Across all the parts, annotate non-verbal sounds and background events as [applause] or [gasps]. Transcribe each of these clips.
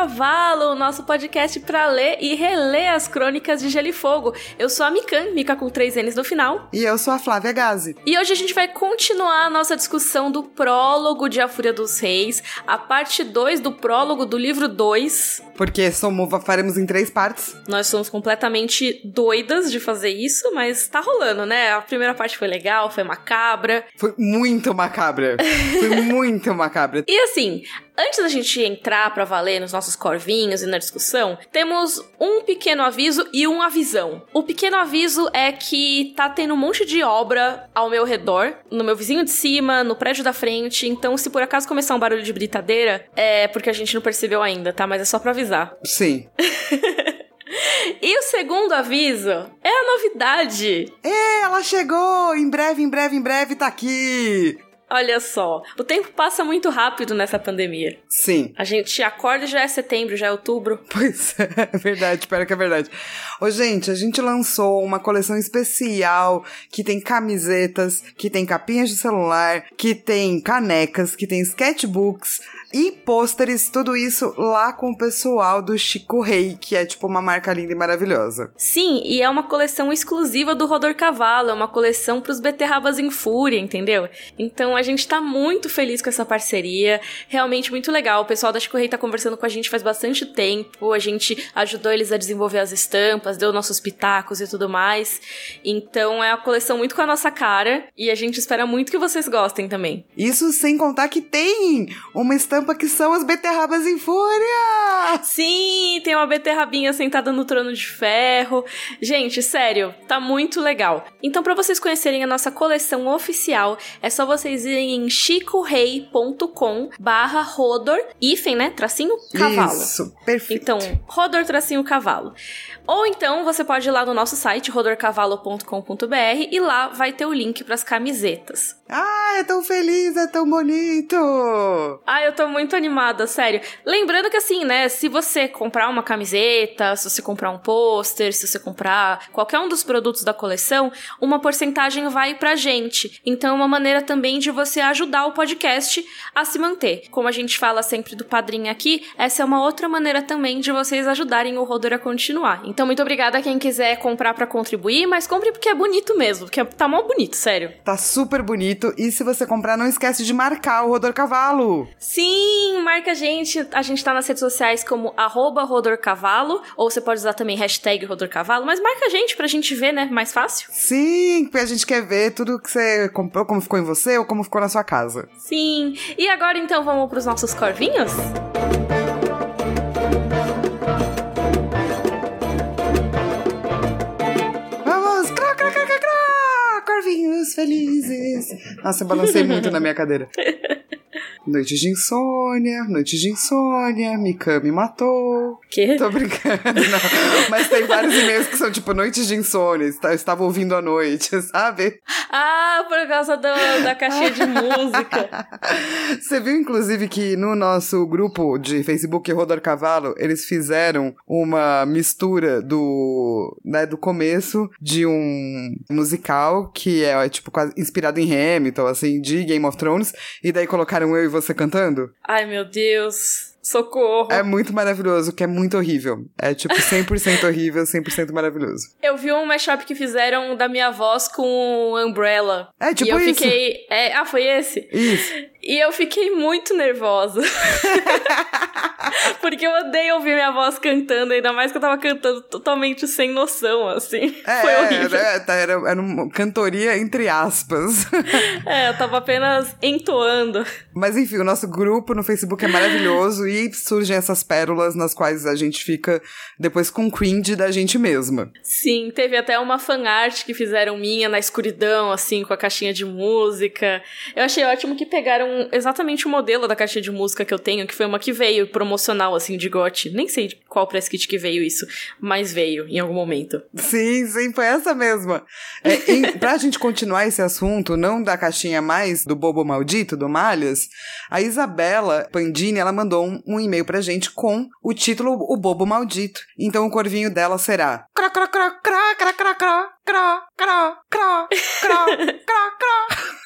Cavalo, nosso podcast para ler e reler as crônicas de Gelo e Fogo. Eu sou a Mikan, Mika com três N's no final. E eu sou a Flávia Gazi. E hoje a gente vai continuar a nossa discussão do prólogo de A Fúria dos Reis, a parte 2 do prólogo do livro 2. Porque somos, faremos em três partes. Nós somos completamente doidas de fazer isso, mas tá rolando, né? A primeira parte foi legal, foi macabra. Foi muito macabra. [laughs] foi muito macabra. E assim, Antes da gente entrar para valer nos nossos corvinhos e na discussão, temos um pequeno aviso e um avisão. O pequeno aviso é que tá tendo um monte de obra ao meu redor, no meu vizinho de cima, no prédio da frente, então se por acaso começar um barulho de britadeira, é porque a gente não percebeu ainda, tá? Mas é só pra avisar. Sim. [laughs] E o segundo aviso é a novidade. É, ela chegou! Em breve, em breve, em breve tá aqui! Olha só, o tempo passa muito rápido nessa pandemia. Sim. A gente acorda e já é setembro, já é outubro. [laughs] Pois é, é verdade, espera que é verdade. Ô, gente, a gente lançou uma coleção especial que tem camisetas, que tem capinhas de celular, que tem canecas, que tem sketchbooks e pôsteres, tudo isso lá com o pessoal do Chico Rei, que é tipo uma marca linda e maravilhosa. Sim, e é uma coleção exclusiva do Rodor Cavalo, é uma coleção pros beterrabas em fúria, entendeu? Então a gente tá muito feliz com essa parceria, realmente muito legal. O pessoal da Chico Rei tá conversando com a gente faz bastante tempo, a gente ajudou eles a desenvolver as estampas, deu nossos pitacos e tudo mais. Então é uma coleção muito com a nossa cara e a gente espera muito que vocês gostem também. Isso sem contar que tem uma estampa que são as beterrabas em fúria! Sim, tem uma beterrabinha sentada no trono de ferro. Gente, sério, tá muito legal. Então, para vocês conhecerem a nossa coleção oficial, é só vocês irem em chicorei.com barra rodor, hífen, né? Tracinho cavalo. Isso, perfeito. Então, rodor tracinho cavalo. Ou então, você pode ir lá no nosso site, rodorcavalo.com.br, e lá vai ter o link para as camisetas. Ah, é tão feliz, é tão bonito! Ah, eu tô muito animada, sério. Lembrando que assim, né, se você comprar uma camiseta, se você comprar um pôster, se você comprar qualquer um dos produtos da coleção, uma porcentagem vai pra gente. Então é uma maneira também de você ajudar o podcast a se manter. Como a gente fala sempre do padrinho aqui, essa é uma outra maneira também de vocês ajudarem o Rodor a continuar. Então muito obrigada a quem quiser comprar para contribuir, mas compre porque é bonito mesmo, porque tá mó bonito, sério. Tá super bonito e se você comprar não esquece de marcar o Rodor Cavalo. Sim, Sim, marca a gente. A gente tá nas redes sociais como rodorcavalo, ou você pode usar também hashtag rodorcavalo, mas marca a gente pra gente ver, né? Mais fácil. Sim, porque a gente quer ver tudo que você comprou, como ficou em você ou como ficou na sua casa. Sim. E agora então vamos pros nossos! Corvinhos felizes! Nossa, eu balancei muito na minha cadeira. [laughs] Noites de insônia, noites de insônia, Mika me matou. Que? Tô brincando, não. Mas tem vários e-mails que são tipo noites de insônia, eu estava ouvindo à noite, [laughs] sabe? Ah, por causa do, da caixinha de música. [laughs] Você viu, inclusive, que no nosso grupo de Facebook Rodor Cavalo, eles fizeram uma mistura do, né, do começo de um musical que é, tipo, quase inspirado em Hamilton, assim, de Game of Thrones, e daí colocaram eu e você cantando? Ai, meu Deus. Socorro. É muito maravilhoso, que é muito horrível. É tipo [laughs] 100% horrível, 100% maravilhoso. Eu vi um mashup que fizeram da minha voz com Umbrella. É, tipo e eu isso. fiquei. É, ah, foi esse? Isso. E eu fiquei muito nervosa. [laughs] Porque eu odeio ouvir minha voz cantando, ainda mais que eu tava cantando totalmente sem noção, assim. É, Foi horrível. Era, era, era uma cantoria entre aspas. [laughs] É, eu tava apenas entoando. Mas enfim, o nosso grupo no Facebook é maravilhoso e surgem essas pérolas nas quais a gente fica depois com cringe da gente mesma. Sim, teve até uma fanart que fizeram minha na escuridão, assim, com a caixinha de música. Eu achei ótimo que pegaram exatamente o modelo da caixinha de música que eu tenho, que foi uma que veio promocional, assim, de gote. Nem sei qual press kit que veio isso, mas veio em algum momento. Sim, sim, foi essa mesma. É, em, pra gente continuar esse assunto, não da caixinha mais do bobo maldito, do Malhas, a Isabela Pandini, ela mandou um, um e-mail pra gente com o título O Bobo Maldito. Então o corvinho dela será... Crá, crá, crá, crá, crá, crá, crá, crá, crá, crá, crá, crá, crá.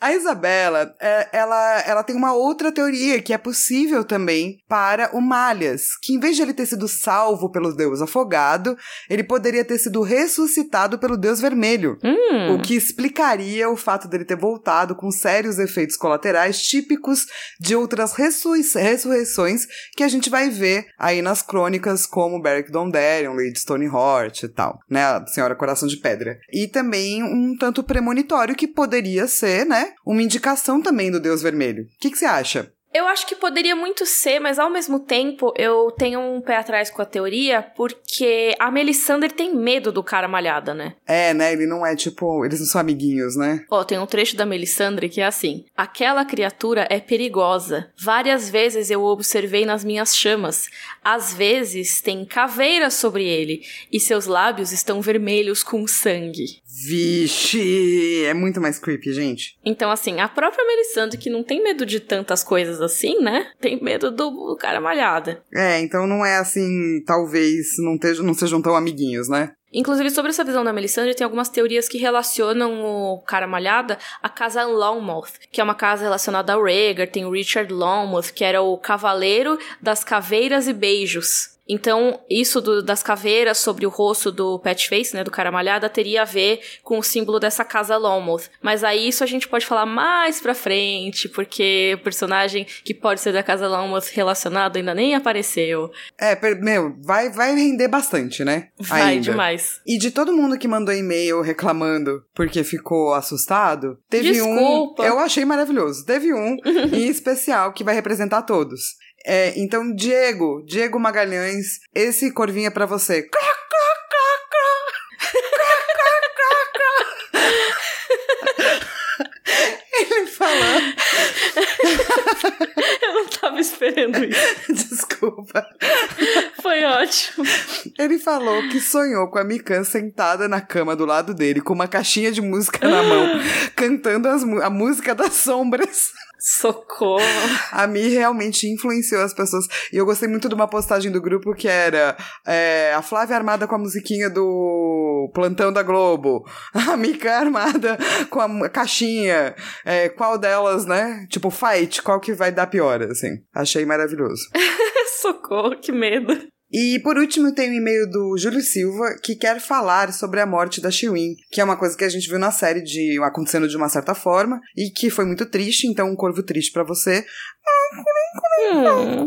A Isabela, é, ela, ela tem uma outra teoria que é possível também para o Malhas, que em vez de ele ter sido salvo pelo deus afogado, ele poderia ter sido ressuscitado pelo deus vermelho. Hum. O que explicaria o fato dele ter voltado com sérios efeitos colaterais típicos de outras ressur ressurreições que a gente vai ver aí nas crônicas como Beric Dondarrion, Lady Stonehort e tal, né? A Senhora Coração de Pedra. E também um tanto premonitório que poderia ser, né? Uma indicação também do Deus Vermelho. O que, que você acha? Eu acho que poderia muito ser, mas ao mesmo tempo eu tenho um pé atrás com a teoria, porque a Melisandre tem medo do cara malhada, né? É, né? Ele não é tipo. Eles não são amiguinhos, né? Ó, tem um trecho da Melisandre que é assim: Aquela criatura é perigosa. Várias vezes eu o observei nas minhas chamas. Às vezes tem caveiras sobre ele, e seus lábios estão vermelhos com sangue. Vixe! É muito mais creepy, gente. Então, assim, a própria Melisandre, que não tem medo de tantas coisas assim, né? Tem medo do, do cara malhada. É, então não é assim, talvez não, tejam, não sejam tão amiguinhos, né? Inclusive, sobre essa visão da Melisandre, tem algumas teorias que relacionam o cara malhada à casa Longmouth, que é uma casa relacionada ao Rhaegar. Tem o Richard Longmouth, que era o cavaleiro das caveiras e beijos. Então, isso do, das caveiras sobre o rosto do Patchface, né, do cara malhada, teria a ver com o símbolo dessa casa Longmouth. Mas aí isso a gente pode falar mais pra frente, porque o personagem que pode ser da casa Longmouth relacionado ainda nem apareceu. É, meu, vai, vai render bastante, né? Vai ainda. demais. E de todo mundo que mandou e-mail reclamando porque ficou assustado, teve Desculpa. um. Eu achei maravilhoso. Teve um [laughs] em especial que vai representar todos. É, então, Diego, Diego Magalhães, esse corvinho é pra você. Ele falando. [laughs] Eu não tava esperando isso. Desculpa. Foi ótimo. Ele falou que sonhou com a Mikan sentada na cama do lado dele, com uma caixinha de música na mão, [gasps] cantando as, a música das sombras. Socorro. A Mi realmente influenciou as pessoas. E eu gostei muito de uma postagem do grupo que era é, a Flávia armada com a musiquinha do Plantão da Globo. [laughs] A Mika armada com a caixinha. É, qual delas, né? Tipo, fight, qual que vai dar pior, assim. Achei maravilhoso. [laughs] Socorro, que medo. E por último tem o um e-mail do Júlio Silva que quer falar sobre a morte da Chiwin, que é uma coisa que a gente viu na série de acontecendo de uma certa forma e que foi muito triste, então um corvo triste para você. Hum.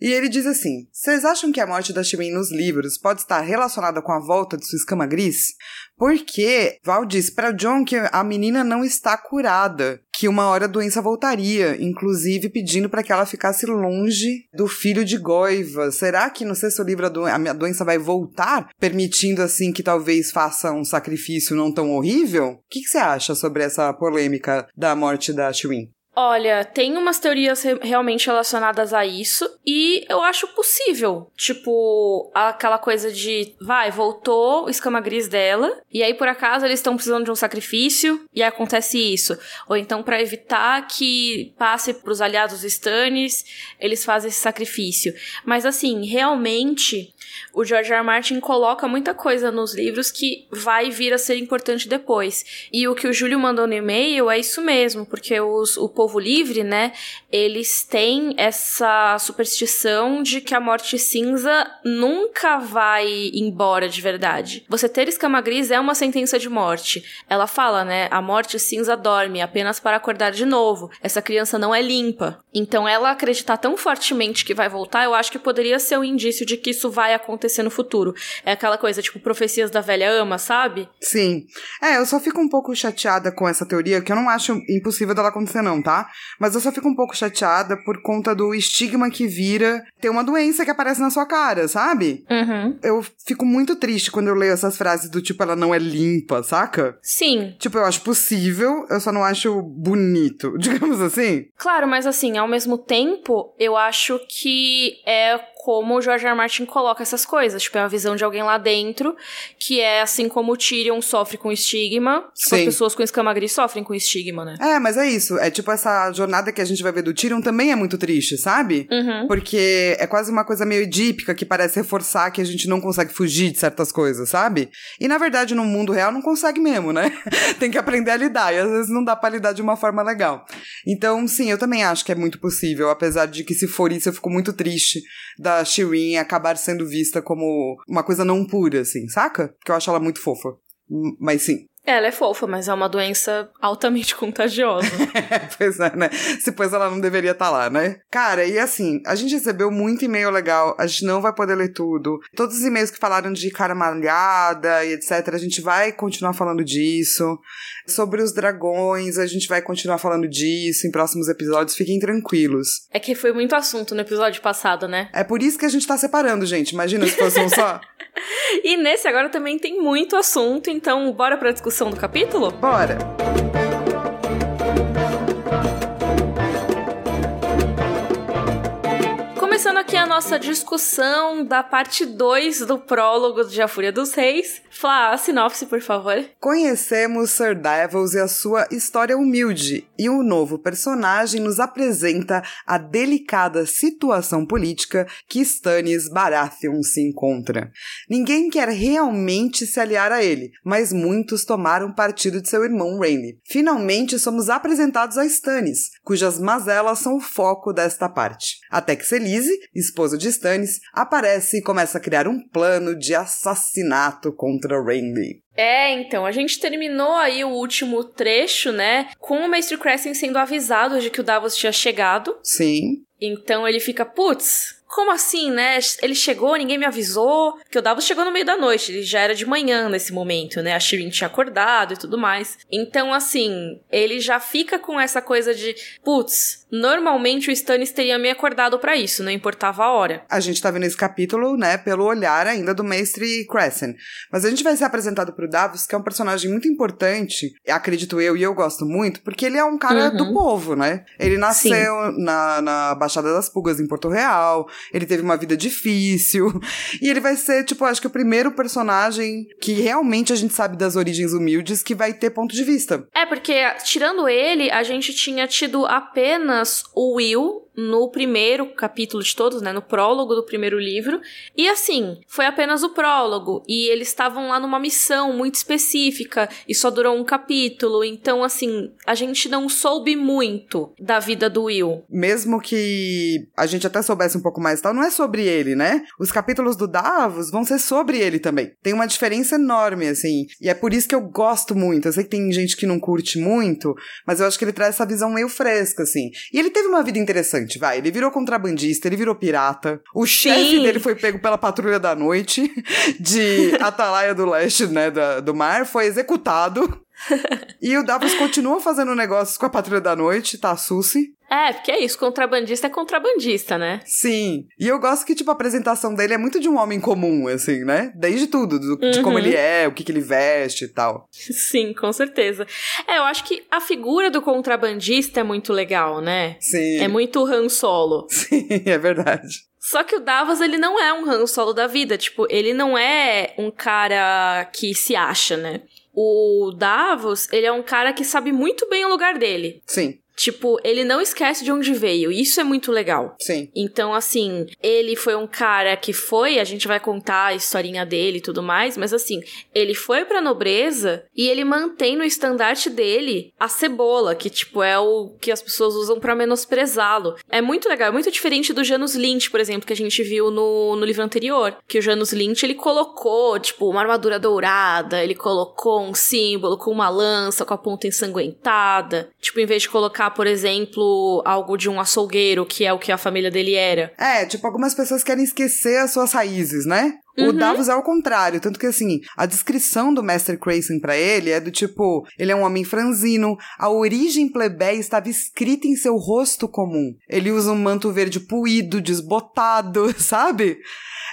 E ele diz assim: Vocês acham que a morte da Chiwin nos livros pode estar relacionada com a volta de sua escama gris? Porque Val diz para John que a menina não está curada, que uma hora a doença voltaria, inclusive pedindo para que ela ficasse longe do filho de Goiva. Será que no sexto livro a, do a doença vai voltar, permitindo assim que talvez faça um sacrifício não tão horrível? O que, você acha sobre essa polêmica da morte da Chiwin? Olha, tem umas teorias re realmente relacionadas a isso e eu acho possível. Tipo, aquela coisa de, vai, voltou o escama gris dela e aí por acaso eles estão precisando de um sacrifício e acontece isso. Ou então para evitar que passe pros aliados Stannis, eles fazem esse sacrifício. Mas assim, realmente o George R. R. Martin coloca muita coisa nos livros que vai vir a ser importante depois. E o que o Júlio mandou no e-mail é isso mesmo, porque os, o povo livre, né, eles têm essa superstição de que a morte cinza nunca vai embora de verdade. Você ter escama gris é uma sentença de morte. Ela fala, né, a morte cinza dorme apenas para acordar de novo. Essa criança não é limpa. Então ela acreditar tão fortemente que vai voltar, eu acho que poderia ser um indício de que isso vai acontecer no futuro. É aquela coisa, tipo, profecias da velha ama, sabe? Sim. É, eu só fico um pouco chateada com essa teoria, que eu não acho impossível dela acontecer, não, tá? Mas eu só fico um pouco chateada por conta do estigma que vira ter uma doença que aparece na sua cara, sabe? Uhum. Eu fico muito triste quando eu leio essas frases do tipo, ela não é limpa, saca? Sim. Tipo, eu acho possível, eu só não acho bonito, [laughs] digamos assim. Claro, mas assim, ao mesmo tempo, eu acho que é como o George R. R. Martin coloca essas coisas. Tipo, é a visão de alguém lá dentro, que é assim como o Tyrion sofre com estigma, tipo, as pessoas com escama gris sofrem com estigma, né? É, mas é isso. É tipo essa jornada que a gente vai ver do Tyrion também é muito triste, sabe? Uhum. Porque é quase uma coisa meio edípica que parece reforçar que a gente não consegue fugir de certas coisas, sabe? E na verdade, no mundo real não consegue mesmo, né? [laughs] Tem que aprender a lidar. E às vezes não dá pra lidar de uma forma legal. Então, sim, eu também acho que é muito possível, apesar de que se for isso, eu fico muito triste da Shireen acabar sendo vista como uma coisa não pura, assim, saca? Porque eu acho ela muito fofa. Mas sim, ela é fofa, mas é uma doença altamente [laughs] contagiosa. [laughs] pois é, né? Se pois ela não deveria estar tá lá, né? Cara, e assim, a gente recebeu muito e-mail legal, a gente não vai poder ler tudo. Todos os e-mails que falaram de cara malhada e etc, a gente vai continuar falando disso. Sobre os dragões, a gente vai continuar falando disso em próximos episódios, fiquem tranquilos. É que foi muito assunto no episódio passado, né? É por isso que a gente tá separando, gente. Imagina se fosse um só. [laughs] e nesse agora também tem muito assunto, então bora pra discussão do capítulo? Bora! Começando aqui a nossa discussão da parte 2 do prólogo de A Fúria dos Reis. Flá, a sinopse, por favor. Conhecemos Sir Devils e a sua história humilde, e o um novo personagem nos apresenta a delicada situação política que Stannis Baratheon se encontra. Ninguém quer realmente se aliar a ele, mas muitos tomaram partido de seu irmão Renly. Finalmente somos apresentados a Stannis, cujas mazelas são o foco desta parte. Até que Selise, esposa de Stannis, aparece e começa a criar um plano de assassinato contra Rainby. É, então, a gente terminou aí o último trecho, né? Com o Mestre Crescent sendo avisado de que o Davos tinha chegado. Sim. Então ele fica, putz, como assim, né? Ele chegou, ninguém me avisou. Que o Davos chegou no meio da noite, ele já era de manhã nesse momento, né? A Shirin tinha acordado e tudo mais. Então, assim, ele já fica com essa coisa de, putz, normalmente o Stannis teria me acordado para isso, não importava a hora. A gente tá vendo esse capítulo, né, pelo olhar ainda do mestre Crescent. Mas a gente vai ser apresentado pro Davos, que é um personagem muito importante, acredito eu, e eu gosto muito, porque ele é um cara uhum. do povo, né? Ele nasceu na, na Baixada das Pulgas, em Porto Real ele teve uma vida difícil. [laughs] E ele vai ser, tipo, acho que o primeiro personagem que realmente a gente sabe das origens humildes que vai ter ponto de vista. É, porque tirando ele, a gente tinha tido apenas o Will no primeiro capítulo de todos, né, no prólogo do primeiro livro. E assim, foi apenas o prólogo e eles estavam lá numa missão muito específica e só durou um capítulo. Então, assim, a gente não soube muito da vida do Will. Mesmo que a gente até soubesse um pouco mais, tal, não é sobre ele, né? Os capítulos do Davos vão ser sobre ele também. Tem uma diferença enorme assim, e é por isso que eu gosto muito. Eu sei que tem gente que não curte muito, mas eu acho que ele traz essa visão meio fresca assim. E ele teve uma vida interessante vai. Ele virou contrabandista, ele virou pirata. O chefe dele foi pego pela patrulha da noite de [laughs] Atalaia do Leste, né, da, do mar, foi executado. [laughs] e o Davos continua fazendo negócios com a Patrulha da Noite, tá, Susi? É, porque é isso, contrabandista é contrabandista, né? Sim. E eu gosto que, tipo, a apresentação dele é muito de um homem comum, assim, né? Desde tudo, do, uhum. de como uhum. ele é, o que, que ele veste e tal. Sim, com certeza. É, eu acho que a figura do contrabandista é muito legal, né? Sim. É muito Han Solo. [laughs] Sim, é verdade. Só que o Davos, ele não é um Han Solo da vida. Tipo, ele não é um cara que se acha, né? O Davos, ele é um cara que sabe muito bem o lugar dele. Sim. Tipo, ele não esquece de onde veio. Isso é muito legal. Sim. Então, assim, ele foi um cara que foi, a gente vai contar a historinha dele e tudo mais, mas assim, ele foi pra nobreza e ele mantém no estandarte dele a cebola, que, tipo, é o que as pessoas usam para menosprezá-lo. É muito legal, é muito diferente do Janus Lynch, por exemplo, que a gente viu no, no livro anterior. Que o Janus Lynch, ele colocou, tipo, uma armadura dourada, ele colocou um símbolo com uma lança, com a ponta ensanguentada. Tipo, em vez de colocar por exemplo, algo de um açougueiro, que é o que a família dele era. É, tipo, algumas pessoas querem esquecer as suas raízes, né? O uhum. Davos é o contrário, tanto que assim, a descrição do Master Crayson para ele é do tipo, ele é um homem franzino, a origem plebeia estava escrita em seu rosto comum. Ele usa um manto verde puído, desbotado, [laughs] sabe?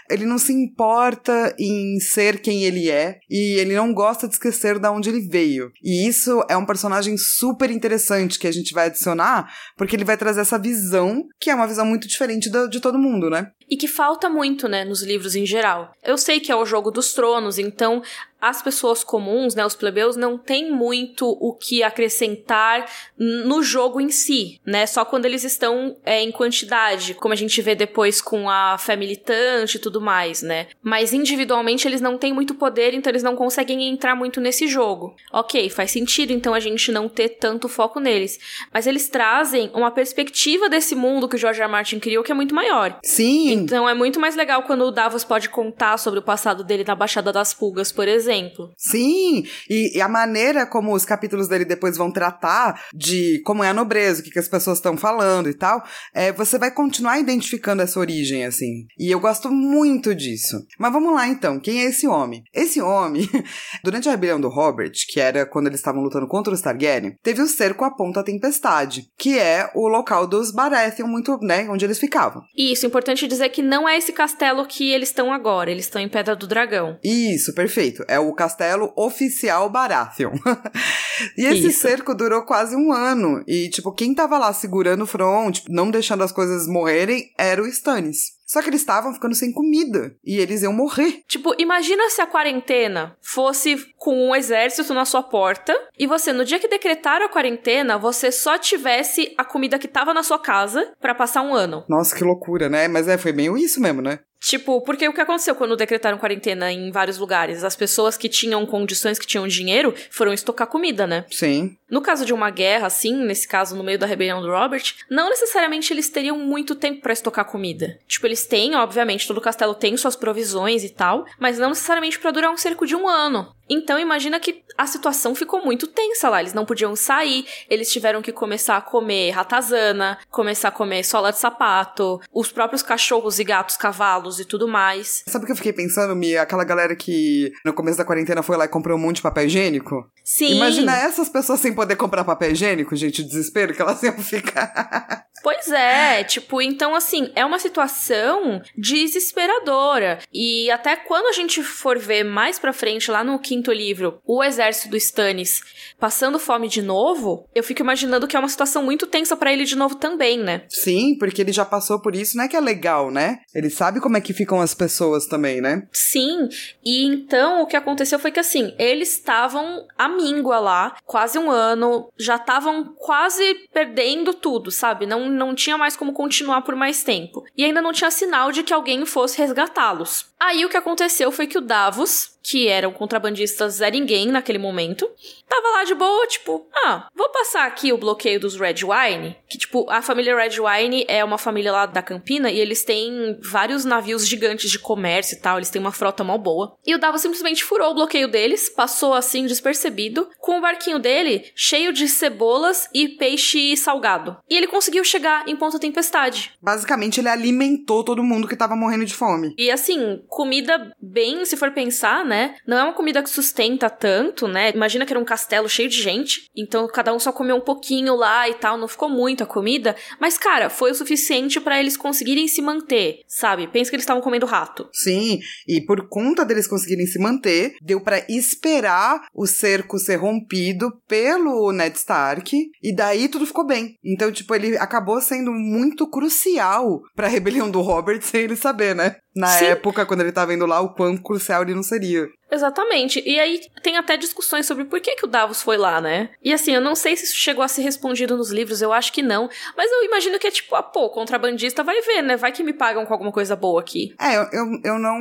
Ele não se importa em ser quem ele é e ele não gosta de esquecer de onde ele veio. E isso é um personagem super interessante que a gente vai adicionar, porque ele vai trazer essa visão, que é uma visão muito diferente do, de todo mundo, né? E que falta muito, né, nos livros em geral. Eu sei que é o jogo dos tronos, então as pessoas comuns, né, os plebeus, não têm muito o que acrescentar no jogo em si, né? Só quando eles estão é, em quantidade, como a gente vê depois com a fé militante e tudo mais, né? Mas individualmente eles não têm muito poder, então eles não conseguem entrar muito nesse jogo. Ok, faz sentido então a gente não ter tanto foco neles. Mas eles trazem uma perspectiva desse mundo que o George R. Martin criou que é muito maior. Sim. Então é muito mais legal quando o Davos pode contar sobre o passado dele na Baixada das Pulgas, por exemplo exemplo. Sim, e, e, a maneira como os capítulos dele depois vão tratar de como é a nobreza, o que, que as pessoas estão falando e tal, é, você vai continuar identificando essa origem, assim. E eu gosto muito disso. Mas vamos lá então, quem é esse homem? Esse homem, [laughs] durante a rebelião do Robert, que era quando eles estavam lutando contra os Targaryen, teve o cerco à Ponta Tempestade, que é o local dos Baratheon, muito, né, onde eles ficavam. Isso, importante dizer que não é esse castelo que eles estão agora, eles estão em Pedra do Dragão. Isso, perfeito. É é o castelo oficial Baratheon. [laughs] e esse Isso. cerco durou quase um ano. E, tipo, quem tava lá segurando o front, tipo, não deixando as coisas morrerem, era o Stannis. Só que eles estavam ficando sem comida e eles iam morrer. Tipo, imagina se a quarentena fosse com um exército na sua porta e você, no dia que decretaram a quarentena, você só tivesse a comida que tava na sua casa para passar um ano. Nossa, que loucura, né? Mas é, foi meio isso mesmo, né? Tipo, porque o que aconteceu quando decretaram quarentena em vários lugares? As pessoas que tinham condições, que tinham dinheiro, foram estocar comida, né? Sim. No caso de uma guerra, assim, nesse caso no meio da rebelião do Robert, não necessariamente eles teriam muito tempo para estocar comida. Tipo, eles têm, obviamente, todo o castelo tem suas provisões e tal, mas não necessariamente para durar um cerco de um ano. Então imagina que a situação ficou muito tensa lá. Eles não podiam sair, eles tiveram que começar a comer ratazana, começar a comer sola de sapato, os próprios cachorros e gatos, cavalos e tudo mais. Sabe o que eu fiquei pensando, Mia? Aquela galera que no começo da quarentena foi lá e comprou um monte de papel higiênico? Sim. Imagina essas pessoas sem poder comprar papel higiênico, gente, o desespero que elas iam ficar. Pois é, tipo, então assim, é uma situação desesperadora. E até quando a gente for ver mais pra frente, lá no quinto livro, o exército do Stannis passando fome de novo, eu fico imaginando que é uma situação muito tensa para ele de novo também, né? Sim, porque ele já passou por isso, não é que é legal, né? Ele sabe como é que ficam as pessoas também, né? Sim, e então o que aconteceu foi que assim, eles estavam à míngua lá, quase um ano, já estavam quase perdendo tudo, sabe? Não, não tinha mais como continuar por mais tempo. E ainda não tinha sinal de que alguém fosse resgatá-los. Aí o que aconteceu foi que o Davos, que eram contrabandistas Zé Ninguém naquele momento, tava lá de boa, tipo, ah, vou passar aqui o bloqueio dos Red Wine, que tipo, a família Red Wine é uma família lá da Campina e eles têm vários navios gigantes de comércio e tal, eles têm uma frota mal boa. E o Davos simplesmente furou o bloqueio deles, passou assim despercebido, com o barquinho dele cheio de cebolas e peixe salgado. E ele conseguiu chegar em Ponta Tempestade. Basicamente, ele alimentou todo mundo que tava morrendo de fome. E assim, comida bem, se for pensar, né? Né? Não é uma comida que sustenta tanto, né? Imagina que era um castelo cheio de gente, então cada um só comeu um pouquinho lá e tal, não ficou muita comida, mas cara, foi o suficiente para eles conseguirem se manter, sabe? Pensa que eles estavam comendo rato. Sim, e por conta deles conseguirem se manter, deu para esperar o cerco ser rompido pelo Ned Stark e daí tudo ficou bem. Então, tipo, ele acabou sendo muito crucial para a rebelião do Robert [laughs] sem ele saber, né? Na Sim. época, quando ele tava indo lá, o quão crucial ele não seria. your Exatamente. E aí tem até discussões sobre por que, que o Davos foi lá, né? E assim, eu não sei se isso chegou a ser respondido nos livros, eu acho que não. Mas eu imagino que é tipo, ah, pô, contrabandista vai ver, né? Vai que me pagam com alguma coisa boa aqui. É, eu, eu, eu não,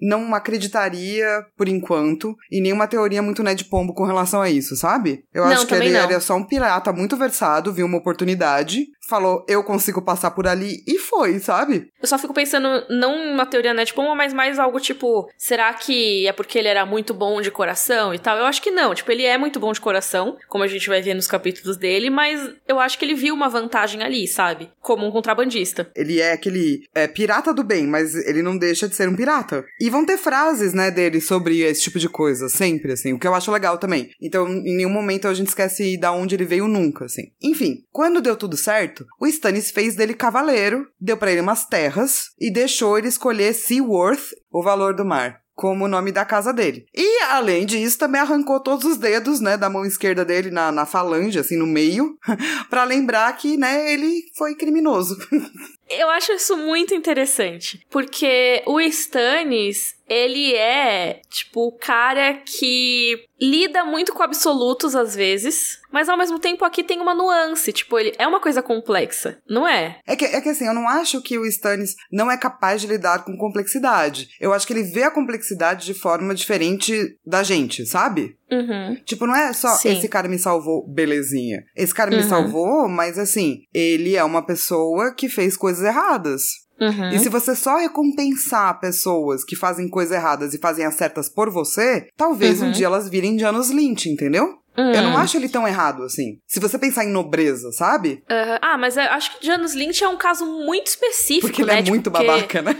não acreditaria, por enquanto, em nenhuma teoria muito Ned Pombo com relação a isso, sabe? Eu não, acho que ele era só um pirata muito versado, viu uma oportunidade, falou, eu consigo passar por ali, e foi, sabe? Eu só fico pensando, não uma teoria Ned Pombo, mas mais algo tipo, será que é porque porque ele era muito bom de coração e tal. Eu acho que não. Tipo, ele é muito bom de coração, como a gente vai ver nos capítulos dele, mas eu acho que ele viu uma vantagem ali, sabe? Como um contrabandista. Ele é aquele é, pirata do bem, mas ele não deixa de ser um pirata. E vão ter frases, né, dele sobre esse tipo de coisa, sempre, assim, o que eu acho legal também. Então, em nenhum momento a gente esquece da onde ele veio nunca, assim. Enfim, quando deu tudo certo, o Stannis fez dele cavaleiro, deu para ele umas terras e deixou ele escolher Seaworth, o valor do mar como o nome da casa dele. E, além disso, também arrancou todos os dedos, né, da mão esquerda dele na, na falange, assim, no meio, [laughs] para lembrar que, né, ele foi criminoso. [laughs] Eu acho isso muito interessante, porque o Stannis, ele é, tipo, o cara que lida muito com absolutos às vezes, mas ao mesmo tempo aqui tem uma nuance, tipo, ele é uma coisa complexa, não é? É que, é que assim, eu não acho que o Stannis não é capaz de lidar com complexidade. Eu acho que ele vê a complexidade de forma diferente da gente, sabe? Uhum. Tipo, não é só Sim. esse cara me salvou, belezinha. Esse cara me Uhum. salvou, mas assim, ele é uma pessoa que fez coisas erradas. Uhum. E se você só recompensar pessoas que fazem coisas erradas e fazem as certas por você, talvez um Uhum. dia elas virem Janos Lynch, entendeu? Eu não Hum. acho ele tão errado assim. Se você pensar em nobreza, sabe? Aham. Ah, mas acho que Janus Lynch é um caso muito específico, Porque ele né? é Tipo, muito porque- babaca, né?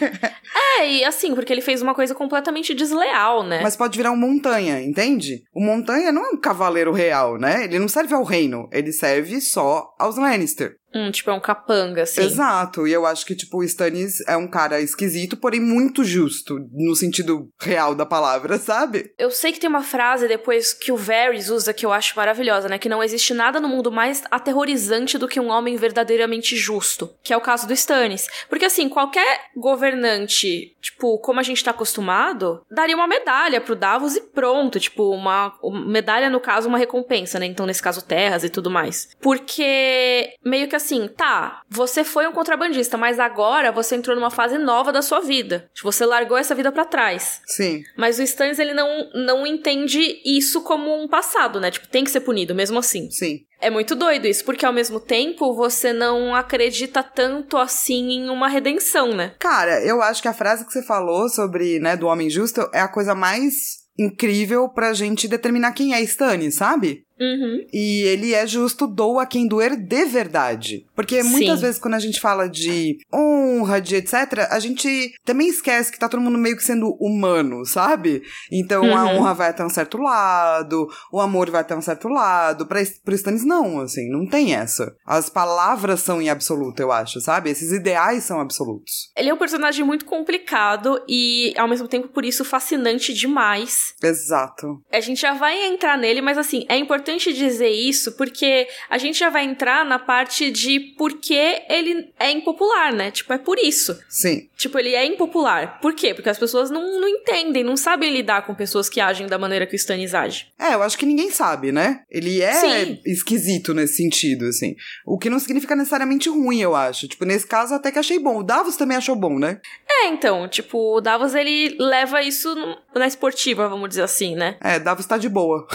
É, e assim, porque ele fez uma coisa completamente desleal, né? Mas pode virar um montanha, entende? O montanha não é um cavaleiro real, né? Ele não serve ao reino, ele serve só aos Lannister. Hum, tipo, é um capanga, assim. Exato, e eu acho que, tipo, o Stannis é um cara esquisito, porém muito justo, no sentido real da palavra, [laughs] sabe? Eu sei que tem uma frase depois que o Varys usa que eu acho maravilhosa, né? Que não existe nada no mundo mais aterrorizante do que um homem verdadeiramente justo. Que é o caso do Stannis. Porque assim, qualquer governante, tipo, como a gente tá acostumado, daria uma medalha pro Davos e pronto. Tipo, uma, uma medalha, no caso, uma recompensa, né? Então, nesse caso, terras e tudo mais. Porque meio que assim, tá, você foi um contrabandista, mas agora você entrou numa fase nova da sua vida. Tipo, Você largou essa vida pra trás. Sim. Mas o Stannis, ele não, não entende isso como um passado, né? Tipo, tem que ser punido, mesmo assim. Sim. É muito doido isso, porque ao mesmo tempo você não acredita tanto assim em uma redenção, né? Cara, eu acho que a frase que você falou sobre, né, do homem justo é a coisa mais incrível pra gente determinar quem é Stannis, sabe? Uhum. E ele é justo, doa quem doer de verdade. Porque muitas Sim. vezes quando a gente fala de honra, de etc., a gente também esquece que tá todo mundo meio que sendo humano, sabe? Então a Uhum. honra vai até um certo lado, o amor vai até um certo lado. Pra, pro Stannis, não, assim, não tem essa. As palavras são em absoluto, eu acho, sabe? Esses ideais são absolutos. Ele é um personagem muito complicado e, ao mesmo tempo, por isso, fascinante demais. Exato. A gente já vai entrar nele, mas assim, é importante dizer isso porque a gente já vai entrar na parte de por que ele é impopular, né? Tipo, é por isso. Sim. Tipo, ele é impopular. Por quê? Porque as pessoas não, não entendem, não sabem lidar com pessoas que agem da maneira que o Stannis age. É, eu acho que ninguém sabe, né? Ele é Sim. esquisito nesse sentido, assim. O que não significa necessariamente ruim, eu acho. Tipo, nesse caso até que achei bom. O Davos também achou bom, né? É, então, tipo, o Davos ele leva isso na esportiva, vamos dizer assim, né? É, Davos tá de boa.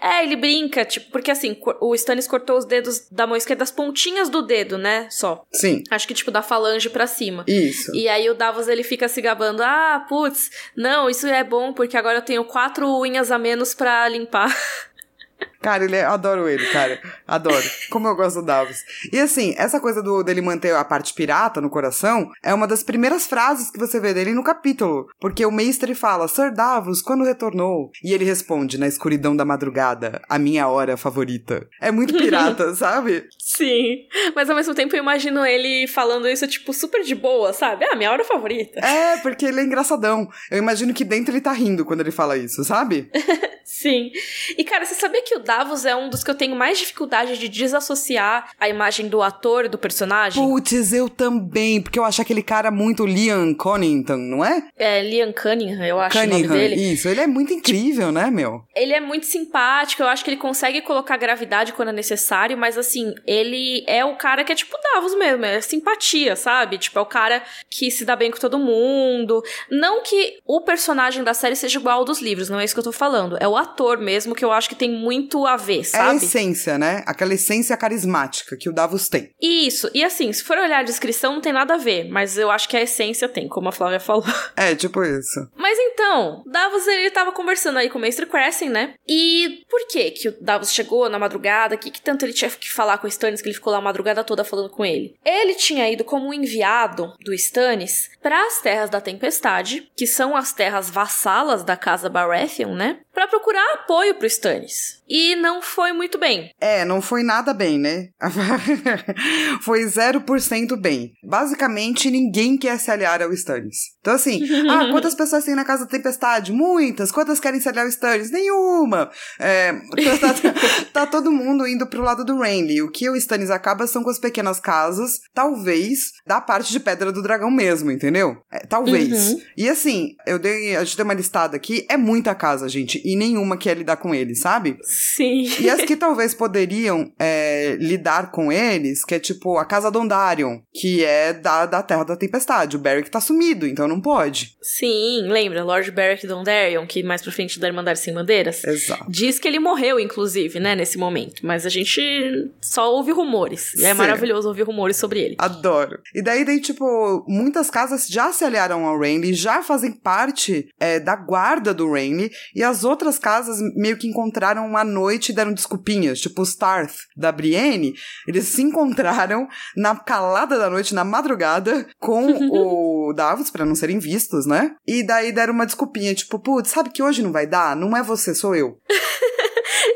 É, ele brinca, tipo, porque assim, o Stannis cortou os dedos da mão esquerda, as pontinhas do dedo, né? Só. Sim, Acho que, tipo, da falange pra cima. isso. E aí o Davos ele fica se gabando: ah, putz, não, isso é bom porque agora eu tenho quatro unhas a menos pra limpar. [laughs] Cara, ele é, adoro ele, cara. Adoro. Como eu gosto do Davos. E assim, essa coisa do, dele manter a parte pirata no coração é uma das primeiras frases que você vê dele no capítulo. Porque o mestre fala, Sir Davos, quando retornou? E ele responde, na escuridão da madrugada, a minha hora favorita. É muito pirata, [laughs] sabe? Sim. Mas ao mesmo tempo eu imagino ele falando isso, tipo, super de boa, sabe? Ah, minha hora favorita. É, porque ele é engraçadão. Eu imagino que dentro ele tá rindo quando ele fala isso, sabe? [laughs] Sim. E cara, você sabia que o Davos é um dos que eu tenho mais dificuldade de desassociar a imagem do ator e do personagem? Putz, eu também, porque eu acho aquele cara muito Liam Connington, não é? É Liam Cunningham, eu acho o nome Cunningham, dele. isso. Ele é muito incrível, né, meu? Ele é muito simpático, eu acho que ele consegue colocar gravidade quando é necessário, mas assim, ele é o cara que é tipo Davos mesmo, é simpatia, sabe? Tipo, é o cara que se dá bem com todo mundo. Não que o personagem da série seja igual ao dos livros, não é isso que eu tô falando. É o ator mesmo que eu acho que tem muito a ver, É a sabe? essência, né? Aquela essência carismática que o Davos tem. Isso. E assim, se for olhar a descrição, não tem nada a ver. Mas eu acho que a essência tem, como a Flávia falou. [laughs] É, tipo isso. Mas então, Davos ele tava conversando aí com o Mestre Crescent, né? E por que que o Davos chegou na madrugada? O que, que tanto ele tinha que falar com o Stannis que ele ficou lá a madrugada toda falando com ele? Ele tinha ido como um enviado do Stannis para as Terras da Tempestade, que são as terras vassalas da casa Baratheon, né? Pra procurar apoio pro Stannis. E não foi muito bem. É, não foi nada bem, né? [laughs] foi 0% bem. Basicamente, ninguém quer se aliar ao Stannis. Então, assim, ah, [laughs] quantas pessoas tem na Casa da Tempestade? Muitas. Quantas querem se aliar ao Stannis? Nenhuma. É, tá, [laughs] tá- tá todo mundo indo pro lado do Renly. O que o Stannis acaba são com as pequenas casas, talvez, da parte de Pedra do Dragão mesmo, entendeu? É, talvez. Uhum. E assim, eu dei, a gente deu uma listada aqui, é muita casa, gente, e nenhuma quer lidar com ele, sabe? Sim. E as que [laughs] talvez poderiam é, lidar com eles, que é tipo a Casa Dondarion, que é da, da Terra da Tempestade. O Beric tá sumido, então não pode. Sim, lembra? Lord Beric Dondarrion, que mais pra frente da Irmandade Sem Bandeiras? Exato. Diz que ele morreu, inclusive, né, nesse momento. Mas a gente só ouve rumores. E é Sim. maravilhoso ouvir rumores sobre ele. Adoro. E daí, daí, tipo, muitas casas já se aliaram ao Renly, já fazem parte é, da guarda do Renly, e as outras casas meio que encontraram uma noite e deram desculpinhas. Tipo, os Tarth da Brienne, eles se encontraram na calada da noite, na madrugada, com [laughs] o Davos, pra não serem vistos, né? E daí deram uma desculpinha, tipo, putz, sabe que hoje não vai dar? Não é você, sou eu.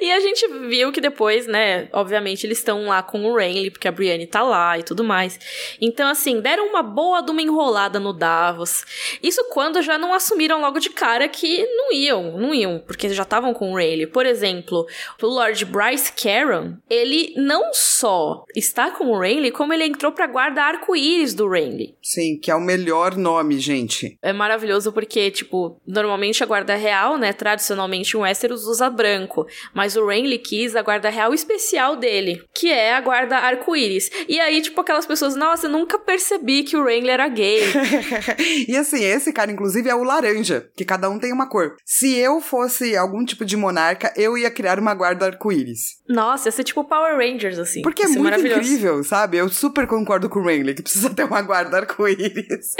E a gente viu que depois, né, obviamente eles estão lá com o Renly, porque a Brienne tá lá e tudo mais. Então, assim, deram uma boa de uma enrolada no Davos. Isso quando já não assumiram logo de cara que não iam, não iam, porque já estavam com o Renly. Por exemplo, o Lord Bryce Caron, ele não só está com o Renly, como ele entrou pra guarda arco-íris do Renly. Sim, que é o melhor nome, gente. É maravilhoso porque, tipo, normalmente a guarda real, né, tradicionalmente um Westeros usa branco, mas o Renly quis a guarda real especial dele, que é a guarda arco-íris. E aí, tipo, aquelas pessoas, nossa, eu nunca percebi que o Renly era gay. [laughs] e assim, esse cara, inclusive, é o laranja, que cada um tem uma cor. Se eu fosse algum tipo de monarca, eu ia criar uma guarda arco-íris. Nossa, ia ser tipo Power Rangers, assim. Porque é muito incrível, sabe? Eu super concordo com o Renly, que precisa [laughs] ter uma guarda arco-íris.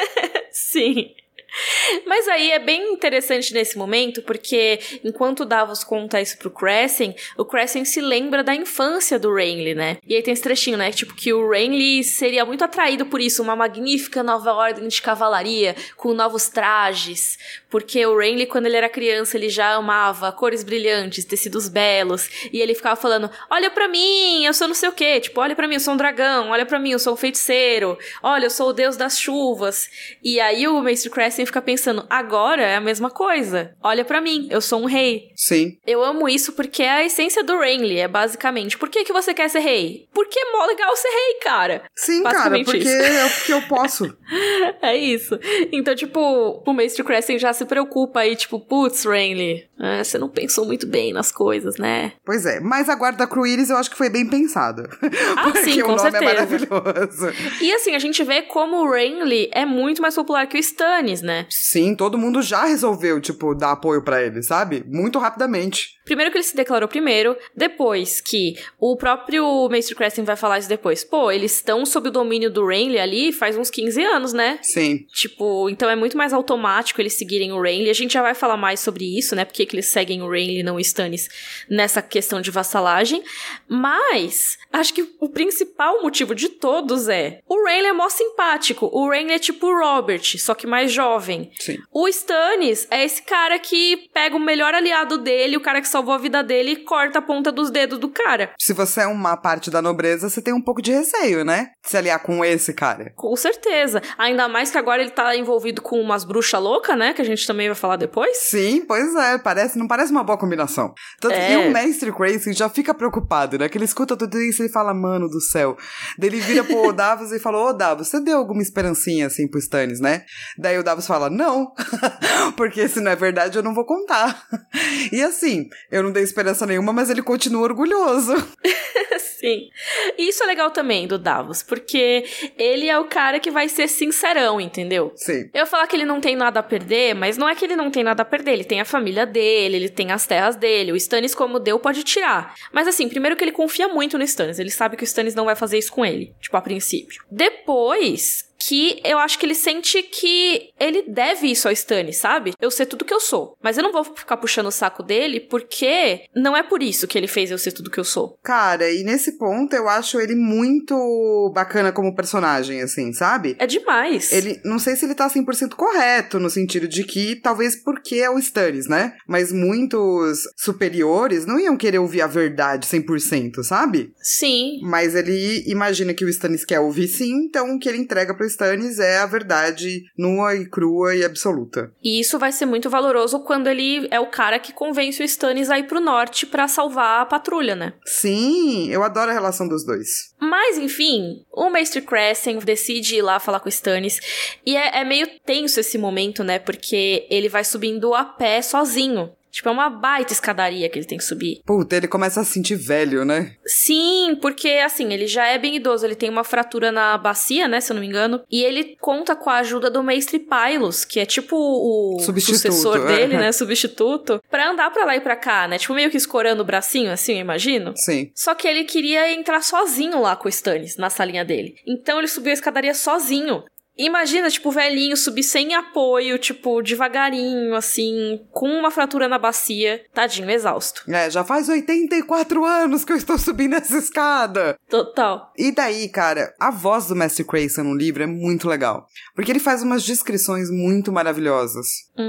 [laughs] Sim. [laughs] Mas aí é bem interessante nesse momento, porque enquanto Davos conta isso pro Crescent, o Crescent se lembra da infância do Renly, né? E aí tem esse trechinho, né? Tipo, que o Renly seria muito atraído por isso, uma magnífica nova ordem de cavalaria, com novos trajes. Porque o Renly, quando ele era criança, ele já amava cores brilhantes, tecidos belos, e ele ficava falando: Olha pra mim, eu sou não sei o quê. Tipo, olha pra mim, eu sou um dragão, olha pra mim, eu sou um feiticeiro, olha, eu sou o deus das chuvas. E aí o Maester Crescent fica pensando: agora é a mesma coisa. Olha pra mim, eu sou um rei. Sim. Eu amo isso porque é a essência do Renly, é basicamente: por que, que você quer ser rei? Porque é mó legal ser rei, cara. Sim, cara, porque isso. é o que eu posso. [laughs] É isso. Então, tipo, o Maester Crescent já se preocupa aí, tipo, putz, Renly, é, você não pensou muito bem nas coisas, né? Pois é, mas a guarda arco-íris eu acho que foi bem pensada. Ah, [laughs] porque sim, com é certeza. maravilhoso. E assim, a gente vê como o Renly é muito mais popular que o Stannis, né? Sim, todo mundo já resolveu, tipo, dar apoio pra ele, sabe? Muito rapidamente. Primeiro que ele se declarou primeiro, depois que o próprio Maester Crescent vai falar isso depois. Pô, eles estão sob o domínio do Renly ali faz uns 15 anos, né? Sim. Tipo, então é muito mais automático eles seguirem o Renly. A gente já vai falar mais sobre isso, né? Porque que eles seguem o Renly e não o Stannis nessa questão de vassalagem. Mas, acho que o principal motivo de todos é... O Renly é mó simpático. O Renly é tipo o Robert, só que mais jovem. Sim. O Stannis é esse cara que pega o melhor aliado dele, o cara que salvou a vida dele e corta a ponta dos dedos do cara. Se você é uma parte da nobreza, você tem um pouco de receio, né? De se aliar com esse cara. Com certeza. Ainda mais que agora ele tá envolvido com umas bruxas loucas, né? Que a gente também vai falar depois. Sim, pois é, parece, não parece uma boa combinação. Tanto É. que o mestre Crazy já fica preocupado, né? Que ele escuta tudo isso e ele fala, mano do céu. Daí ele vira pro [laughs] Davos e fala, ô Davos, você deu alguma esperancinha assim pro Stannis, né? Daí o Davos fala, não. [laughs] Porque se não é verdade, eu não vou contar. E assim, eu não dei esperança nenhuma, mas ele continua orgulhoso. [laughs] Sim. E isso é legal também do Davos, porque ele é o cara que vai ser sincerão, entendeu? Sim. Eu falar que ele não tem nada a perder, mas não é que ele não tem nada a perder. Ele tem a família dele, ele tem as terras dele. O Stannis, como deu, pode tirar. Mas assim, primeiro que ele confia muito no Stannis. Ele sabe que o Stannis não vai fazer isso com ele. Tipo, a princípio. Depois, que eu acho que ele sente que ele deve isso ao Stannis, sabe? Eu sei tudo que eu sou. Mas eu não vou ficar puxando o saco dele porque não é por isso que ele fez eu ser tudo que eu sou. Cara, e nesse ponto eu acho ele muito bacana como personagem, assim, sabe? É demais. Ele, não sei se ele tá 100% correto, no sentido de que, talvez porque é o Stannis, né? Mas muitos superiores não iam querer ouvir a verdade 100%, sabe? Sim. Mas ele imagina que o Stannis quer ouvir sim, então o que ele entrega pro Stannis é a verdade nua e crua e absoluta. E isso vai ser muito valoroso quando ele é o cara que convence o Stannis a ir pro norte para salvar a patrulha, né? Sim, eu adoro a relação dos dois. Mas, enfim, o Mestre Crescent decide ir lá falar com o Stannis. E é, é meio tenso esse momento, né? Porque ele vai subindo a pé sozinho. Tipo, é uma baita escadaria que ele tem que subir. Puta, ele começa a se sentir velho, né? Sim, porque assim, ele já é bem idoso, ele tem uma fratura na bacia, né, se eu não me engano, e ele conta com a ajuda do mestre Pylos, que é tipo o sucessor é. dele, né, [laughs] substituto, pra andar pra lá e pra cá, né, tipo meio que escorando o bracinho, assim, eu imagino. Sim. Só que ele queria entrar sozinho lá com o Stannis, na salinha dele. Então ele subiu a escadaria sozinho. Imagina, tipo, o velhinho subir sem apoio, tipo, devagarinho, assim, com uma fratura na bacia, tadinho, exausto. É, já faz 84 anos que eu estou subindo essa escada. Total. E daí, cara, a voz do Mestre Crayson no livro é muito legal. Porque ele faz umas descrições muito maravilhosas.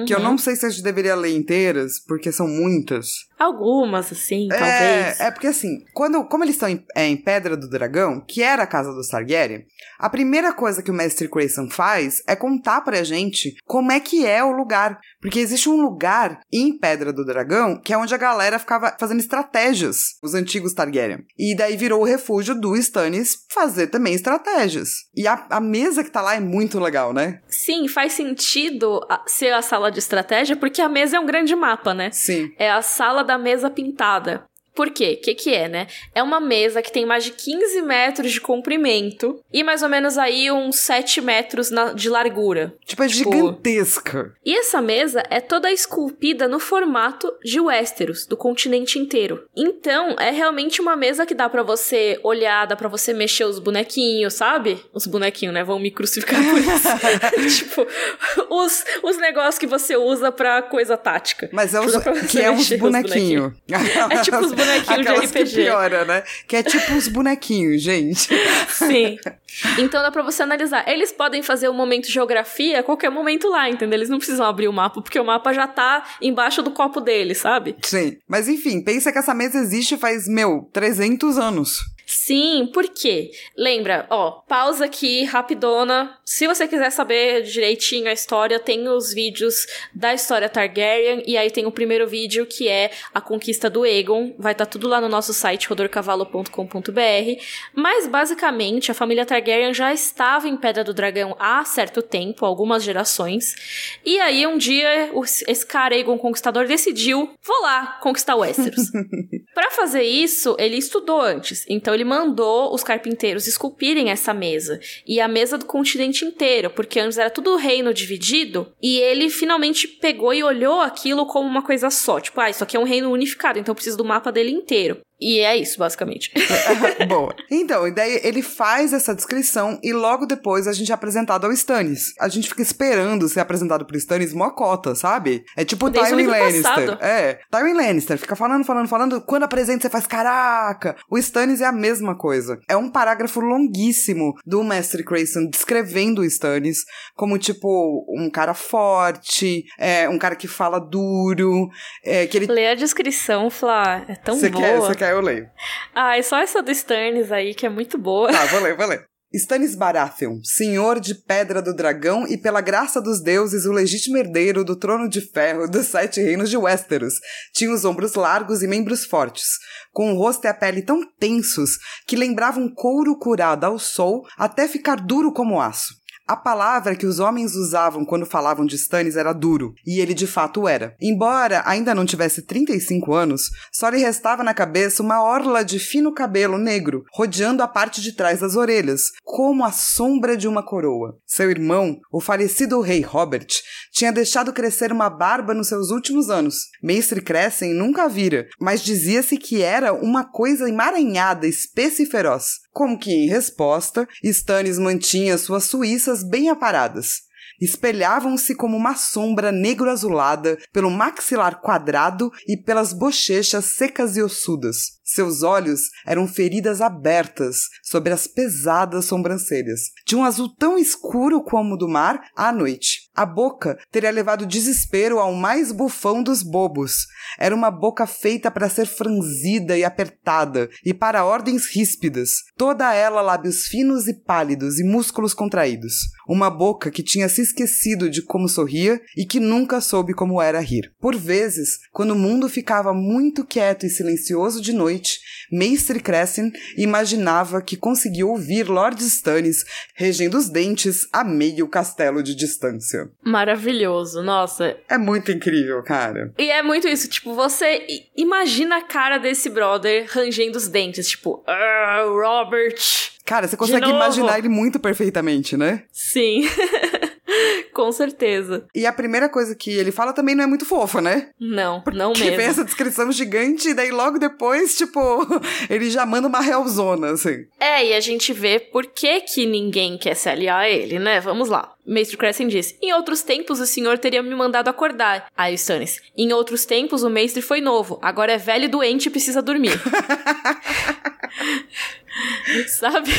Que eu Uhum. não sei se a gente deveria ler inteiras, porque são muitas. Algumas, assim, talvez. É, é porque assim, quando, como eles estão em, é, em Pedra do Dragão, que era a casa dos Targaryen, a primeira coisa que o Mestre Crayson faz é contar pra gente como é que é o lugar. Porque existe um lugar em Pedra do Dragão que é onde a galera ficava fazendo estratégias, os antigos Targaryen. E daí virou o refúgio do Stannis fazer também estratégias. E a, a mesa que tá lá é muito legal, né? Sim, faz sentido ser a sala de estratégia, porque a mesa é um grande mapa, né? Sim. É a sala da mesa pintada. Por quê? O que, que é, né? É uma mesa que tem mais de 15 metros de comprimento e mais ou menos aí uns 7 metros na- de largura. Tipo, é Tipo- gigantesca. E essa mesa é toda esculpida no formato de Westeros, do continente inteiro. Então, é realmente uma mesa que dá pra você olhar, dá pra você mexer os bonequinhos, sabe? Os bonequinhos, né? Vão me crucificar por isso. [laughs] [laughs] tipo, os, os negócios que você usa pra coisa tática. Mas é os, pra você que é uns os bonequinhos. É tipo os bonequinhos de Aquelas que RPG. piora, né? Que é tipo os bonequinhos, gente. Sim. [laughs] Então dá pra você analisar. Eles podem fazer o momento geografia a qualquer momento lá, entendeu? Eles não precisam abrir o mapa, porque o mapa já tá embaixo do copo deles, sabe? Sim. Mas enfim, pensa que essa mesa existe faz, meu, 300 anos. Sim, por quê? Lembra, ó, pausa aqui, rapidona. Se você quiser saber direitinho a história, tem os vídeos da história Targaryen, e aí tem o primeiro vídeo que é a conquista do Aegon. Vai estar tudo lá no nosso site, rodorcavalo.com.br. Mas, basicamente, a família Targaryen já estava em Pedra do Dragão há certo tempo, algumas gerações. E aí, um dia, esse cara Aegon Conquistador decidiu, vou lá conquistar Westeros. [laughs] Pra fazer isso, ele estudou antes. Então ele mandou os carpinteiros esculpirem essa mesa. E a mesa do continente inteiro, porque antes era tudo reino dividido. E ele finalmente pegou e olhou aquilo como uma coisa só. Tipo, ah, isso aqui é um reino unificado, então eu preciso do mapa dele inteiro. E é isso, basicamente. [laughs] Boa. Então, e daí ele faz essa descrição e logo depois a gente é apresentado ao Stannis. A gente fica esperando ser apresentado pro Stannis mocota, sabe? É tipo o Desde Tywin Lannister. passado. É, Tywin Lannister fica falando, falando, falando. Quando apresenta, você faz caraca. O Stannis é a mesma coisa. É um parágrafo longuíssimo do Mestre Crayson descrevendo o Stannis como, tipo, um cara forte, é, um cara que fala duro, é, que ele Lê a descrição, Flá. É tão Você boa. quer, você quer, eu leio. Ai, só essa do Sternis aí, que é muito boa. Tá, vou ler, vou ler. Stannis Baratheon, senhor de Pedra do Dragão e pela graça dos deuses o legítimo herdeiro do trono de ferro dos sete reinos de Westeros, tinha os ombros largos e membros fortes, com o rosto e a pele tão tensos que lembravam couro curado ao sol até ficar duro como aço. A palavra que os homens usavam quando falavam de Stannis era duro, e ele de fato era. Embora ainda não tivesse 35 anos, só lhe restava na cabeça uma orla de fino cabelo negro, rodeando a parte de trás das orelhas, como a sombra de uma coroa. Seu irmão, o falecido rei Robert, tinha deixado crescer uma barba nos seus últimos anos. Mestre Crescem nunca vira, mas dizia-se que era uma coisa emaranhada, espessa e feroz. Como que, em resposta, Stannis mantinha suas suíças bem aparadas espelhavam-se como uma sombra negro-azulada pelo maxilar quadrado e pelas bochechas secas e ossudas. Seus olhos eram feridas abertas sobre as pesadas sobrancelhas, de um azul tão escuro como o do mar à noite. A boca teria levado desespero ao mais bufão dos bobos. Era uma boca feita para ser franzida e apertada, e para ordens ríspidas, toda ela lábios finos e pálidos e músculos contraídos. Uma boca que tinha se esquecido de como sorria e que nunca soube como era rir. Por vezes, quando o mundo ficava muito quieto e silencioso de noite, Mestre Crescent imaginava que conseguia ouvir Lord Stannis regendo os dentes a meio castelo de distância. Maravilhoso, nossa. É muito incrível, cara. E é muito isso, tipo, você imagina a cara desse brother rangendo os dentes, tipo, ah, Robert. Cara, você consegue imaginar ele muito perfeitamente, né? Sim. [laughs] [laughs] Com certeza. E a primeira coisa que ele fala também não é muito fofa, né? Não, Porque não [laughs] mesmo. vem essa descrição gigante e daí logo depois, tipo, [laughs] ele já manda uma realzona, assim. É, e a gente vê por que que ninguém quer se aliar a ele, né? Vamos lá. Mestre Crescent diz: Em outros tempos o senhor teria me mandado acordar. Aí Stannis: Em outros tempos o mestre foi novo, agora é velho e doente e precisa dormir. Sabe?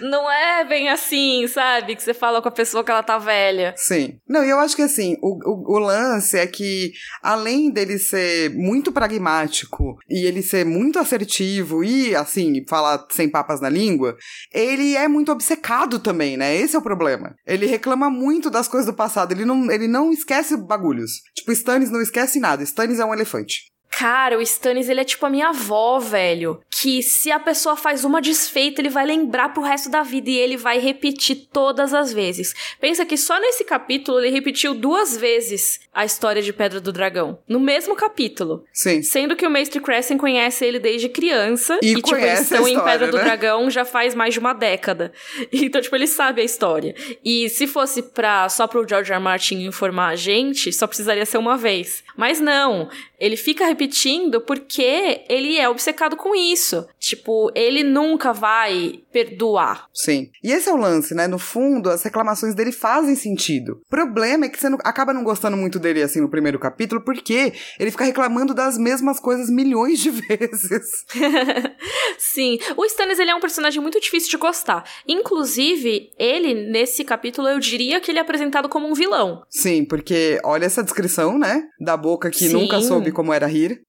Não é bem assim, sabe? Que você fala com a pessoa que ela tá velha. Sim. Não, e eu acho que assim, o, o, o, lance é que, além dele ser muito pragmático e ele ser muito assertivo e, assim, falar sem papas na língua, ele é muito obcecado também, né? Esse é o problema. Ele reclama muito das coisas do passado, ele não, ele não esquece bagulhos. Tipo, Stannis não esquece nada. Stannis é um elefante. Cara, o Stannis, ele é tipo a minha avó, velho. Que se a pessoa faz uma desfeita, ele vai lembrar pro resto da vida e ele vai repetir todas as vezes. Pensa que só nesse capítulo ele repetiu duas vezes a história de Pedra do Dragão. No mesmo capítulo. Sim. Sendo que o Mestre Crescent conhece ele desde criança. E, e tipo, eles estão em Pedra né? do Dragão já faz mais de uma década. [laughs] Então, tipo, ele sabe a história. E se fosse pra, só pro George R. R. Martin informar a gente, só precisaria ser uma vez. Mas não. Ele fica repetindo porque ele é obcecado com isso. Tipo, ele nunca vai perdoar. Sim. E esse é o lance, né? No fundo, as reclamações dele fazem sentido. O problema é que você não, acaba não gostando muito dele, assim, no primeiro capítulo, porque ele fica reclamando das mesmas coisas milhões de [laughs] vezes. [laughs] Sim. O Stannis, ele é um personagem muito difícil de gostar. Inclusive, ele, nesse capítulo, eu diria que ele é apresentado como um vilão. Sim, porque olha essa descrição, né? Da boca que Sim. nunca soube soube como era rir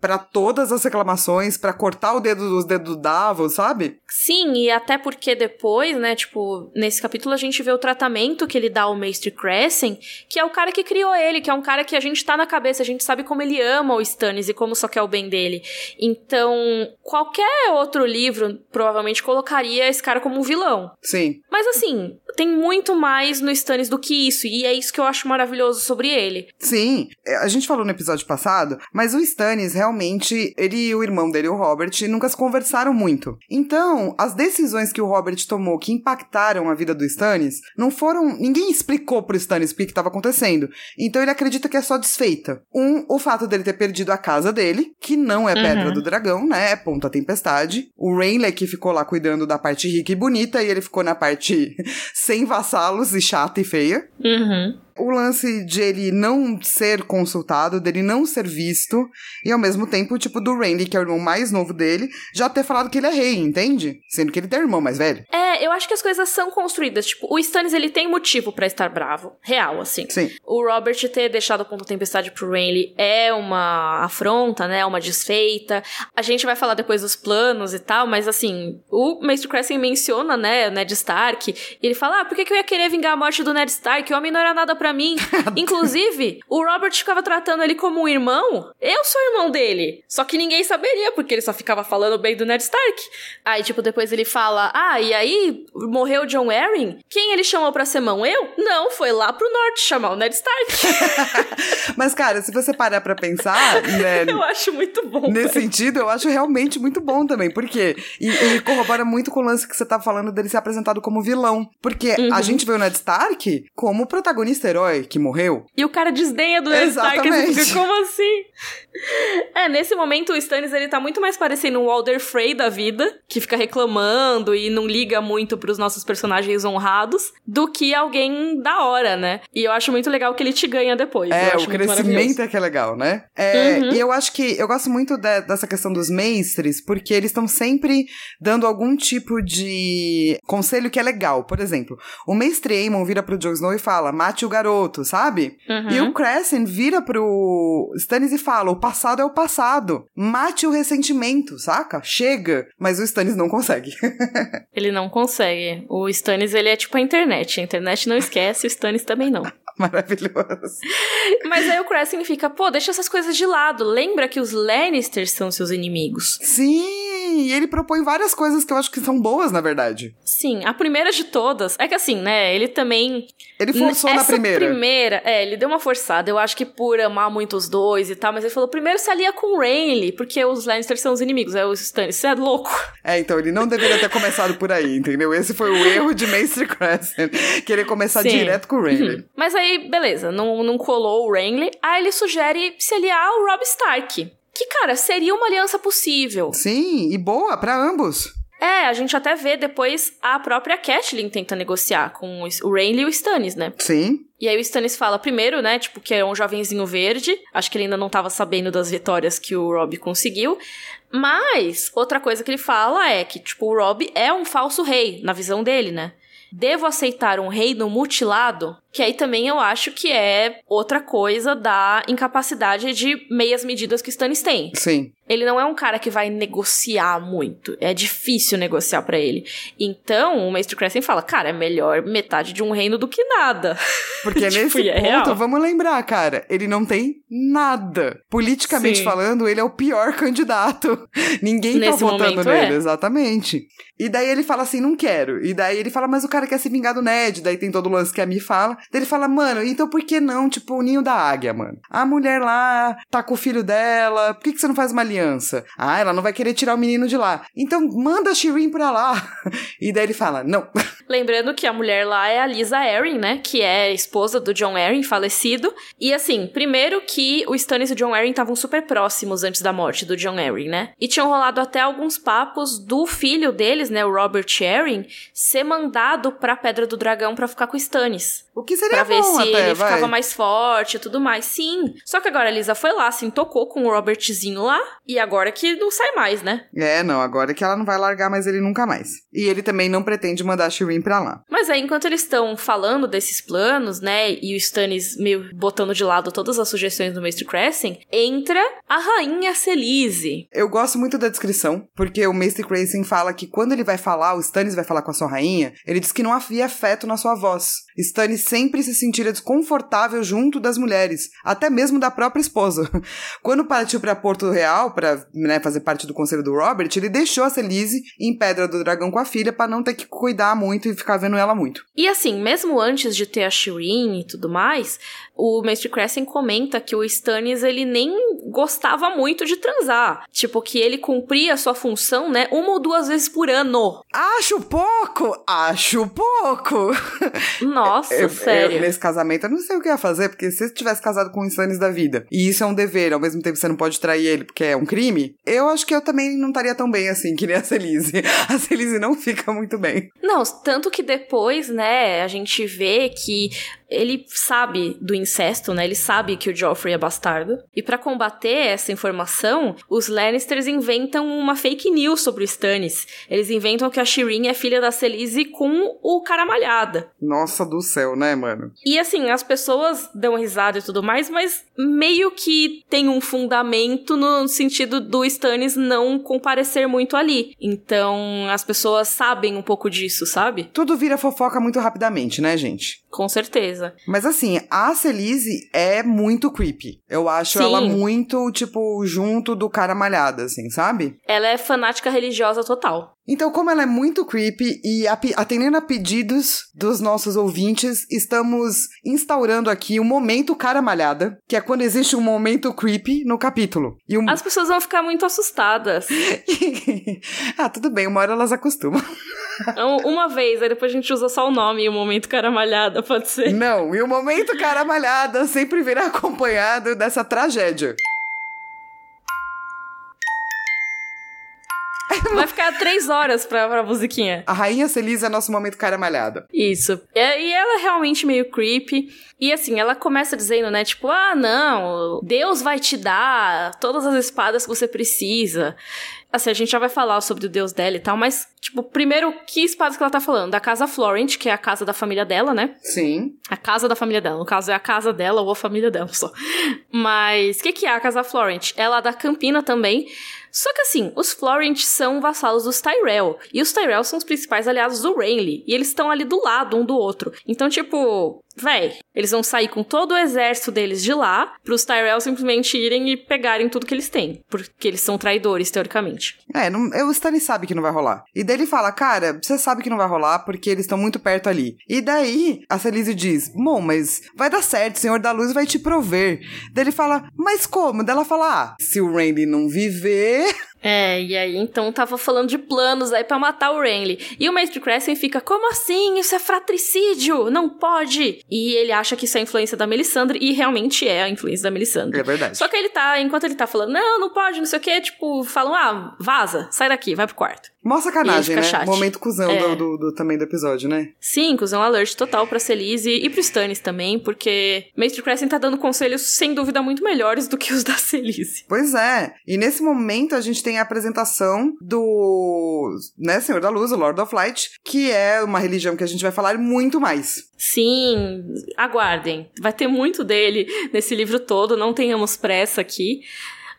para todas as reclamações, para cortar o dedo dos dedos do Davos, sabe? Sim, e até porque depois, né, tipo, nesse capítulo a gente vê o tratamento que ele dá ao Mestre Crescent, que é o cara que criou ele, que é um cara que a gente tá na cabeça, a gente sabe como ele ama o Stannis e como só quer o bem dele. Então, qualquer outro livro provavelmente colocaria esse cara como um vilão. Sim. Mas assim, tem muito mais no Stannis do que isso, e é isso que eu acho maravilhoso sobre ele. Sim, é, a gente falou no episódio passado, mas o Stannis Stannis, realmente, ele e o irmão dele, o Robert, nunca se conversaram muito. Então, as decisões que o Robert tomou que impactaram a vida do Stannis não foram. Ninguém explicou pro Stannis o que estava acontecendo. Então ele acredita que é só desfeita. Um, o fato dele ter perdido a casa dele, que não é Pedra uhum. do Dragão, né? É Ponta Tempestade. O Rainley que ficou lá cuidando da parte rica e bonita, e ele ficou na parte [laughs] sem vassalos e chata e feia. Uhum o lance de ele não ser consultado, dele não ser visto, e ao mesmo tempo, tipo, do Randy, que é o irmão mais novo dele, já ter falado que ele é rei, entende? Sendo que ele tem irmão mais velho. É, eu acho que as coisas são construídas. Tipo, o Stannis, ele tem motivo para estar bravo. Real, assim. Sim. O Robert ter deixado o ponto tempestade pro Renly é uma afronta, né? Uma desfeita. A gente vai falar depois dos planos e tal, mas assim, o Maester Crescent menciona, né, o Ned Stark, e ele fala, ah, por que, que eu ia querer vingar a morte do Ned Stark? O homem não era nada pra pra mim. [laughs] Inclusive, o Robert ficava tratando ele como um irmão. Eu sou irmão dele. Só que ninguém saberia, porque ele só ficava falando bem do Ned Stark. Aí, tipo, depois ele fala: Ah, e aí morreu John Arryn? Quem ele chamou pra ser mão? Eu? Não, foi lá pro norte chamar o Ned Stark. [laughs] [laughs] Mas, cara, se você parar pra pensar, né? eu acho muito bom. Nesse velho. sentido, eu acho realmente muito bom também. Por quê? E, e corrobora muito com o lance que você tá falando dele ser apresentado como vilão. Porque Uhum. a gente vê o Ned Stark como protagonista herói que morreu. E o cara desdenha do Ned Stark, Exatamente. fica, como assim? [laughs] É, nesse momento o Stannis ele tá muito mais parecendo um Walder Frey da vida, que fica reclamando e não liga muito pros nossos personagens honrados, do que alguém da hora, né? E eu acho muito legal que ele te ganha depois. É, o crescimento é que é legal, né? É, Uhum. E eu acho que eu gosto muito de- dessa questão dos mestres, porque eles estão sempre dando algum tipo de conselho que é legal. Por exemplo, o mestre Aemon vira pro Jon Snow e fala: mate o garoto, sabe? Uhum. E o Crescent vira pro Stannis e fala: passado é o passado. Mate o ressentimento, saca? Chega. Mas o Stannis não consegue. [laughs] Ele não consegue. O Stannis, ele é tipo a internet. A internet não esquece, o Stannis também não. [laughs] Maravilhoso. Mas aí o Crescent fica, pô, deixa essas coisas de lado. Lembra que os Lannisters são seus inimigos. Sim, e ele propõe várias coisas que eu acho que são boas, na verdade. Sim, a primeira de todas. É que assim, né? Ele também. Ele forçou na primeira. primeira, é, ele deu uma forçada. Eu acho que por amar muito os dois e tal, mas ele falou: primeiro se alia com o Renly, porque os Lannisters são os inimigos. É o Stannis, você é louco. É, então ele não deveria ter começado por aí, entendeu? Esse foi o erro de Maester Crescent, querer começar Sim. direto com o Rayleigh. Mas aí, beleza, não, não colou o Renly. Aí ele sugere se aliar ao Robb Stark. Que, cara, seria uma aliança possível. Sim, e boa pra ambos. É, a gente até vê depois a própria Catelyn tenta negociar com o Renly e o Stannis, né? Sim. E aí o Stannis fala primeiro, né, tipo, que é um jovenzinho verde. Acho que ele ainda não tava sabendo das vitórias que o Robb conseguiu. Mas, outra coisa que ele fala é que, tipo, o Robb é um falso rei, na visão dele, né? Devo aceitar um reino mutilado? Que aí também eu acho que é outra coisa da incapacidade de meias medidas que o Stannis tem. Sim. Ele não é um cara que vai negociar muito. É difícil negociar pra ele. Então, o Maestro Crescent fala, cara, é melhor metade de um reino do que nada. [laughs] Porque Tipo, nesse é ponto, real. vamos lembrar, cara, ele não tem nada. Politicamente Sim. falando, ele é o pior candidato. [laughs] Ninguém tá Nesse votando momento, nele, é. exatamente. E daí ele fala assim, não quero. E daí ele fala, mas o cara quer se vingar do Ned. Daí tem todo o lance que a Mi fala. Daí ele fala, mano, então por que não, tipo, o ninho da águia, mano? A mulher lá tá com o filho dela, por que, que você não faz uma aliança? Ah, ela não vai querer tirar o menino de lá. Então manda a Shireen pra lá. [laughs] E daí ele fala, não. Lembrando que a mulher lá é a Lisa Arryn, né? Que é esposa do John Arryn, falecido. E assim, primeiro que o Stannis e o John Arryn estavam super próximos antes da morte do John Arryn, né? E tinham rolado até alguns papos do filho deles, né? O Robert Arryn, ser mandado pra Pedra do Dragão pra ficar com o Stannis. O que seria Pra ver se até, ele vai. ficava mais forte e tudo mais. Sim. Só que agora a Lisa foi lá, se tocou com o Robertzinho lá. E agora que não sai mais, né? É, não, agora que ela não vai largar mais ele nunca mais. E ele também não pretende mandar a Shireen pra lá. Mas aí, enquanto eles estão falando desses planos, né, e o Stannis meio botando de lado todas as sugestões do Mestre Crescent, entra a Rainha Celise. Eu gosto muito da descrição, porque o Mestre Crescent fala que quando ele vai falar, o Stannis vai falar com a sua rainha, ele diz que não havia afeto na sua voz. Stannis sempre se sentira desconfortável junto das mulheres, até mesmo da própria esposa. [laughs] Quando partiu pra Porto Real, pra né, fazer parte do conselho do Robert, ele deixou a Celise em Pedra do Dragão com a filha pra não ter que cuidar muito e ficar vendo ela muito. E assim, mesmo antes de ter a Shireen e tudo mais, o Mestre Crescent comenta que o Stannis, ele nem gostava muito de transar. Tipo, que ele cumpria a sua função, né, uma ou duas vezes por ano. Acho pouco! Acho pouco! Nossa, Eu- sério. eu, nesse casamento, eu não sei o que ia fazer, porque se você tivesse casado com o Stannis da vida, e isso é um dever, ao mesmo tempo você não pode trair ele porque é um crime, eu acho que eu também não estaria tão bem assim, que nem a Celise. A Celise não fica muito bem. Não, tanto que depois, né, a gente vê que ele sabe do incesto, né? Ele sabe que o Joffrey é bastardo. E pra combater essa informação, os Lannisters inventam uma fake news sobre o Stannis. Eles inventam que a Shireen é filha da Celise com o cara malhada. Nossa do céu, né, mano? E assim, as pessoas dão risada e tudo mais, mas meio que tem um fundamento no sentido do Stannis não comparecer muito ali. Então, as pessoas sabem um pouco disso, sabe? Tudo vira fofoca muito rapidamente, né, gente? Com certeza. Coisa. Mas assim, a Celise é muito creepy. Eu acho Sim. ela muito, tipo, junto do cara malhada, assim, sabe? Ela é fanática religiosa total. Então, como ela é muito creepy e atendendo a pedidos dos nossos ouvintes, estamos instaurando aqui o momento cara malhada, que é quando existe um momento creepy no capítulo. E um... As pessoas vão ficar muito assustadas. [laughs] ah, tudo bem, uma hora elas acostumam. Então, Uma vez, aí depois a gente usa só o nome e o momento caramalhada, pode ser. Não, e o momento cara malhada sempre virá acompanhado dessa tragédia. [laughs] Vai ficar três horas pra, pra musiquinha. A Rainha Celise é nosso momento cara malhada. Isso. É, e ela é realmente meio creepy. E assim, ela começa dizendo, né? Tipo, ah, não, Deus vai te dar todas as espadas que você precisa. Assim, a gente já vai falar sobre o Deus dela e tal, mas, tipo, primeiro, que espadas que ela tá falando? Da casa Florent, que é a casa da família dela, né? Sim. A casa da família dela. No caso, é a casa dela ou a família dela só. Mas, o que, que é a casa Florent? Ela é da Campina também. Só que assim, os Florent são vassalos dos Tyrell. E os Tyrell são os principais aliados do Renly. E eles estão ali do lado um do outro. Então, tipo, véi, eles vão sair com todo o exército deles de lá, pros Tyrell simplesmente irem e pegarem tudo que eles têm. Porque eles são traidores, teoricamente. É, não, eu- o Stanley sabe que não vai rolar. E daí ele fala, cara, você sabe que não vai rolar porque eles estão muito perto ali. E daí a Celise diz, bom, mas vai dar certo, o Senhor da Luz vai te prover. Daí ele fala, mas como? Daí ela fala, ah, se o Randy não viver... [laughs] É, e aí então tava falando de planos aí pra matar o Renly. E o Mestre Crescent fica, como assim? Isso é fratricídio! Não pode! E ele acha que isso é influência da Melisandre, e realmente é a influência da Melisandre. É verdade. Só que ele tá, enquanto ele tá falando, não, não pode, não sei o que, tipo, falam, ah, vaza, sai daqui, vai pro quarto. Mó sacanagem, né? ele fica chat. Momento cuzão É. do, do- do- também do episódio, né? Sim, cuzão alert total pra Celise e pro Stannis também, porque Mestre Crescent tá dando conselhos, sem dúvida, muito melhores do que os da Celise. Pois é. E nesse momento a gente tem a apresentação do, né, Senhor da Luz, o Lord of Light, que é uma religião que a gente vai falar muito mais. Sim, aguardem. Vai ter muito dele nesse livro todo, não tenhamos pressa aqui.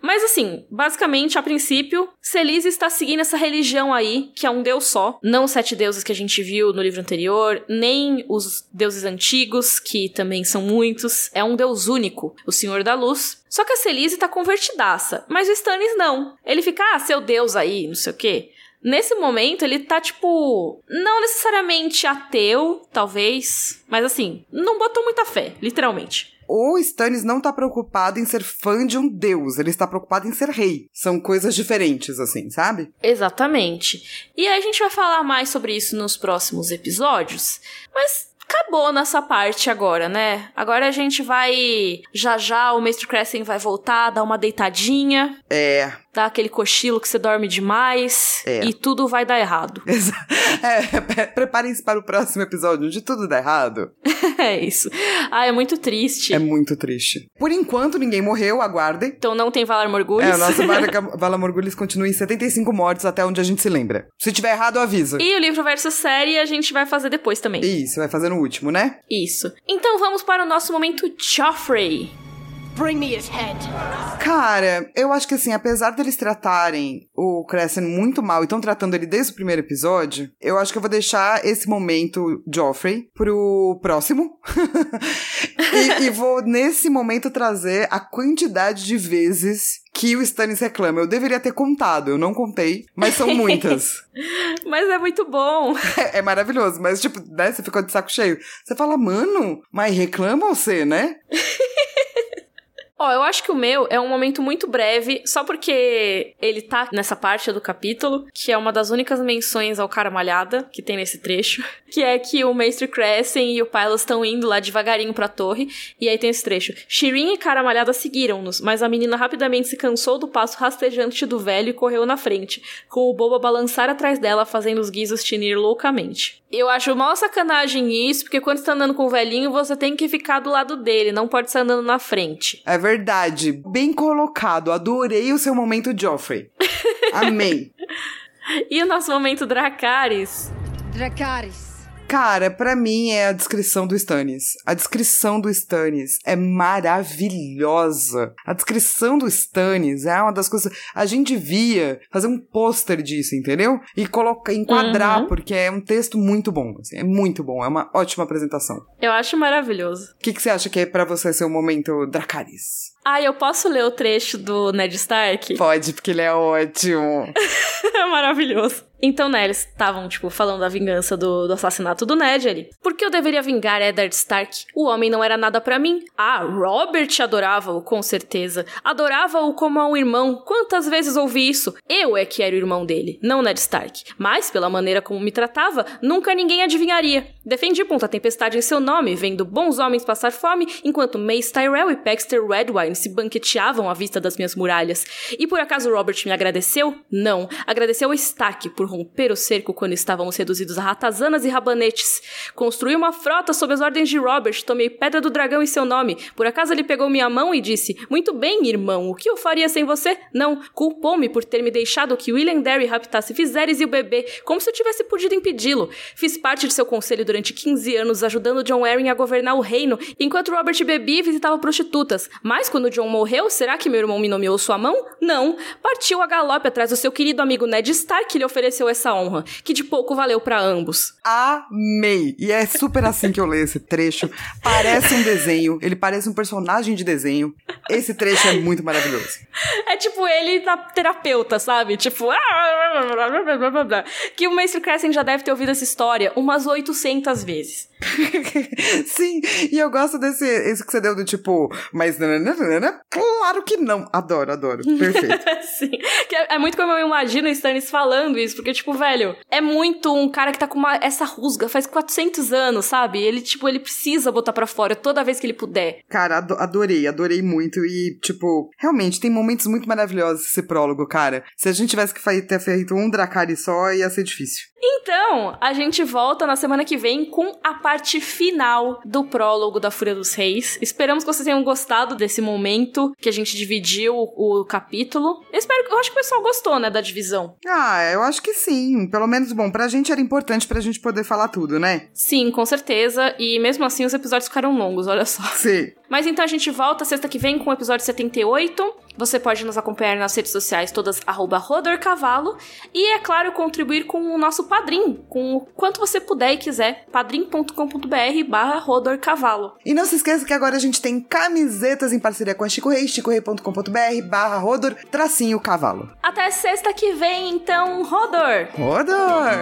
Mas assim, basicamente, a princípio, Celise está seguindo essa religião aí, que é um deus só. Não os sete deuses que a gente viu no livro anterior, nem os deuses antigos, que também são muitos. É um deus único, o Senhor da Luz. Só que a Celise tá convertidaça, mas o Stannis não. Ele fica, ah, seu deus aí, não sei o quê. Nesse momento, ele tá, tipo, não necessariamente ateu, talvez, mas assim, não botou muita fé, literalmente. O Stannis não tá preocupado em ser fã de um deus, ele está preocupado em ser rei. São coisas diferentes, assim, sabe? Exatamente. E a gente vai falar mais sobre isso nos próximos episódios, mas acabou nessa parte agora, né? Agora a gente vai. Já já o Mestre Crescent vai voltar, dar uma deitadinha, É. dar aquele cochilo que você dorme demais É. e tudo vai dar errado. [laughs] É, pre- preparem-se para o próximo episódio, onde tudo dá errado. [laughs] é isso. Ah, é muito triste. É muito triste. Por enquanto, ninguém morreu, aguardem. Então não tem Valar Morgulhos. É, o nosso Vala, [laughs] Vala Morgulhos continua em 75 mortes até onde a gente se lembra. Se tiver errado, eu aviso. E o livro versus série a gente vai fazer depois também. Isso, vai fazer no último, né? Isso. Então vamos para o nosso momento Joffrey. Bring me his head. Cara, eu acho que assim, apesar deles tratarem o Crescent muito mal e estão tratando ele desde o primeiro episódio, eu acho que eu vou deixar esse momento Joffrey pro próximo. [laughs] e, e vou, nesse momento, trazer a quantidade de vezes que o Stannis reclama. Eu deveria ter contado, eu não contei, mas são muitas. [laughs] Mas é muito bom. [laughs] é, é maravilhoso, mas tipo, né, você ficou de saco cheio. Você fala, mano, mas reclama você, né? Ó, eu acho que o meu é um momento muito breve, só porque ele tá nessa parte do capítulo, que é uma das únicas menções ao cara malhada que tem nesse trecho, [laughs] que é que o Mestre Crescent e o Pylos estão indo lá devagarinho pra torre, e aí tem esse trecho. Shirin e cara malhada seguiram-nos, mas a menina rapidamente se cansou do passo rastejante do velho e correu na frente, com o bobo a balançar atrás dela, fazendo os guizos tinir loucamente. Eu acho mal sacanagem isso, porque quando você tá andando com o velhinho, você tem que ficar do lado dele, não pode estar andando na frente. É verdade. Bem colocado. Adorei o seu momento, Joffrey. [laughs] Amei. E o nosso momento Dracarys. Dracarys. Cara, para mim é a descrição do Stannis. A descrição do Stannis é maravilhosa. A descrição do Stannis é uma das coisas. A gente devia fazer um pôster disso, entendeu? E colocar, enquadrar, uhum. porque é um texto muito bom. Assim, é muito bom. É uma ótima apresentação. Eu acho maravilhoso. O que, que você acha que é para você ser o momento Dracarys? Ah, eu posso ler o trecho do Ned Stark? Pode, porque ele é ótimo. [laughs] é maravilhoso. Então, né, eles estavam, tipo, falando da vingança do, do, assassinato do Ned ali. Por que eu deveria vingar Eddard Stark? O homem não era nada para mim. Ah, Robert adorava-o, com certeza. Adorava-o como a um irmão. Quantas vezes ouvi isso? Eu é que era o irmão dele, não Ned Stark. Mas, pela maneira como me tratava, nunca ninguém adivinharia. Defendi Ponta Tempestade em seu nome, vendo bons homens passar fome, enquanto Mace Tyrell e Baxter Redwine se banqueteavam à vista das minhas muralhas. E por acaso Robert me agradeceu? Não. Agradeceu a Stark por romper o cerco quando estávamos reduzidos a ratazanas e rabanetes. Construí uma frota sob as ordens de Robert, tomei Pedra do Dragão em seu nome. Por acaso ele pegou minha mão e disse: Muito bem, irmão, o que eu faria sem você? Não. Culpou-me por ter me deixado que William Derry raptasse Viserys e o bebê, como se eu tivesse podido impedi-lo. Fiz parte de seu conselho durante 15 anos ajudando John Arryn a governar o reino, enquanto Robert bebia e visitava prostitutas. Mas quando John morreu, será que meu irmão me nomeou sua mão? Não. Partiu a galope atrás do seu querido amigo Ned Stark que lhe ofereceu essa honra, que de pouco valeu para ambos. Amei! E é super assim que eu leio esse trecho. Parece um desenho, ele parece um personagem de desenho. Esse trecho é muito maravilhoso. É tipo ele na terapeuta, sabe? Tipo, que o Mestre Crescent já deve ter ouvido essa história umas 800 800 vezes. [laughs] Sim, e eu gosto desse esse que você deu do tipo, mas nananana, claro que não. Adoro, adoro. Perfeito. [laughs] Sim, que é, é, muito como eu imagino o Stannis falando isso, porque, tipo, velho, é muito um cara que tá com uma, essa rusga faz 400 anos, sabe? Ele, tipo, ele precisa botar para fora toda vez que ele puder. Cara, adorei, adorei muito. E, tipo, realmente, tem momentos muito maravilhosos esse prólogo, cara. Se a gente tivesse que ter feito um Dracari só, ia ser difícil. Então, a gente volta na semana que vem com a parte final do prólogo da Fúria dos Reis. Esperamos que vocês tenham gostado desse momento que a gente dividiu o, capítulo. Eu espero, eu acho que o pessoal gostou, né, da divisão. Ah, eu acho que sim. Pelo menos, bom, pra gente era importante pra gente poder falar tudo, né? Sim, com certeza. E mesmo assim os episódios ficaram longos, olha só. Sim. Mas então a gente volta sexta que vem com o episódio 78. Você pode nos acompanhar nas redes sociais todas @rodorcavalo e é claro contribuir com o nosso padrim, com o quanto você puder e quiser, padrim.com.br/rodorcavalo. E não se esqueça que agora a gente tem camisetas em parceria com a Chico Rei, chicorei.com.br/rodor tracinho cavalo. Até sexta que vem, então, Rodor. Rodor.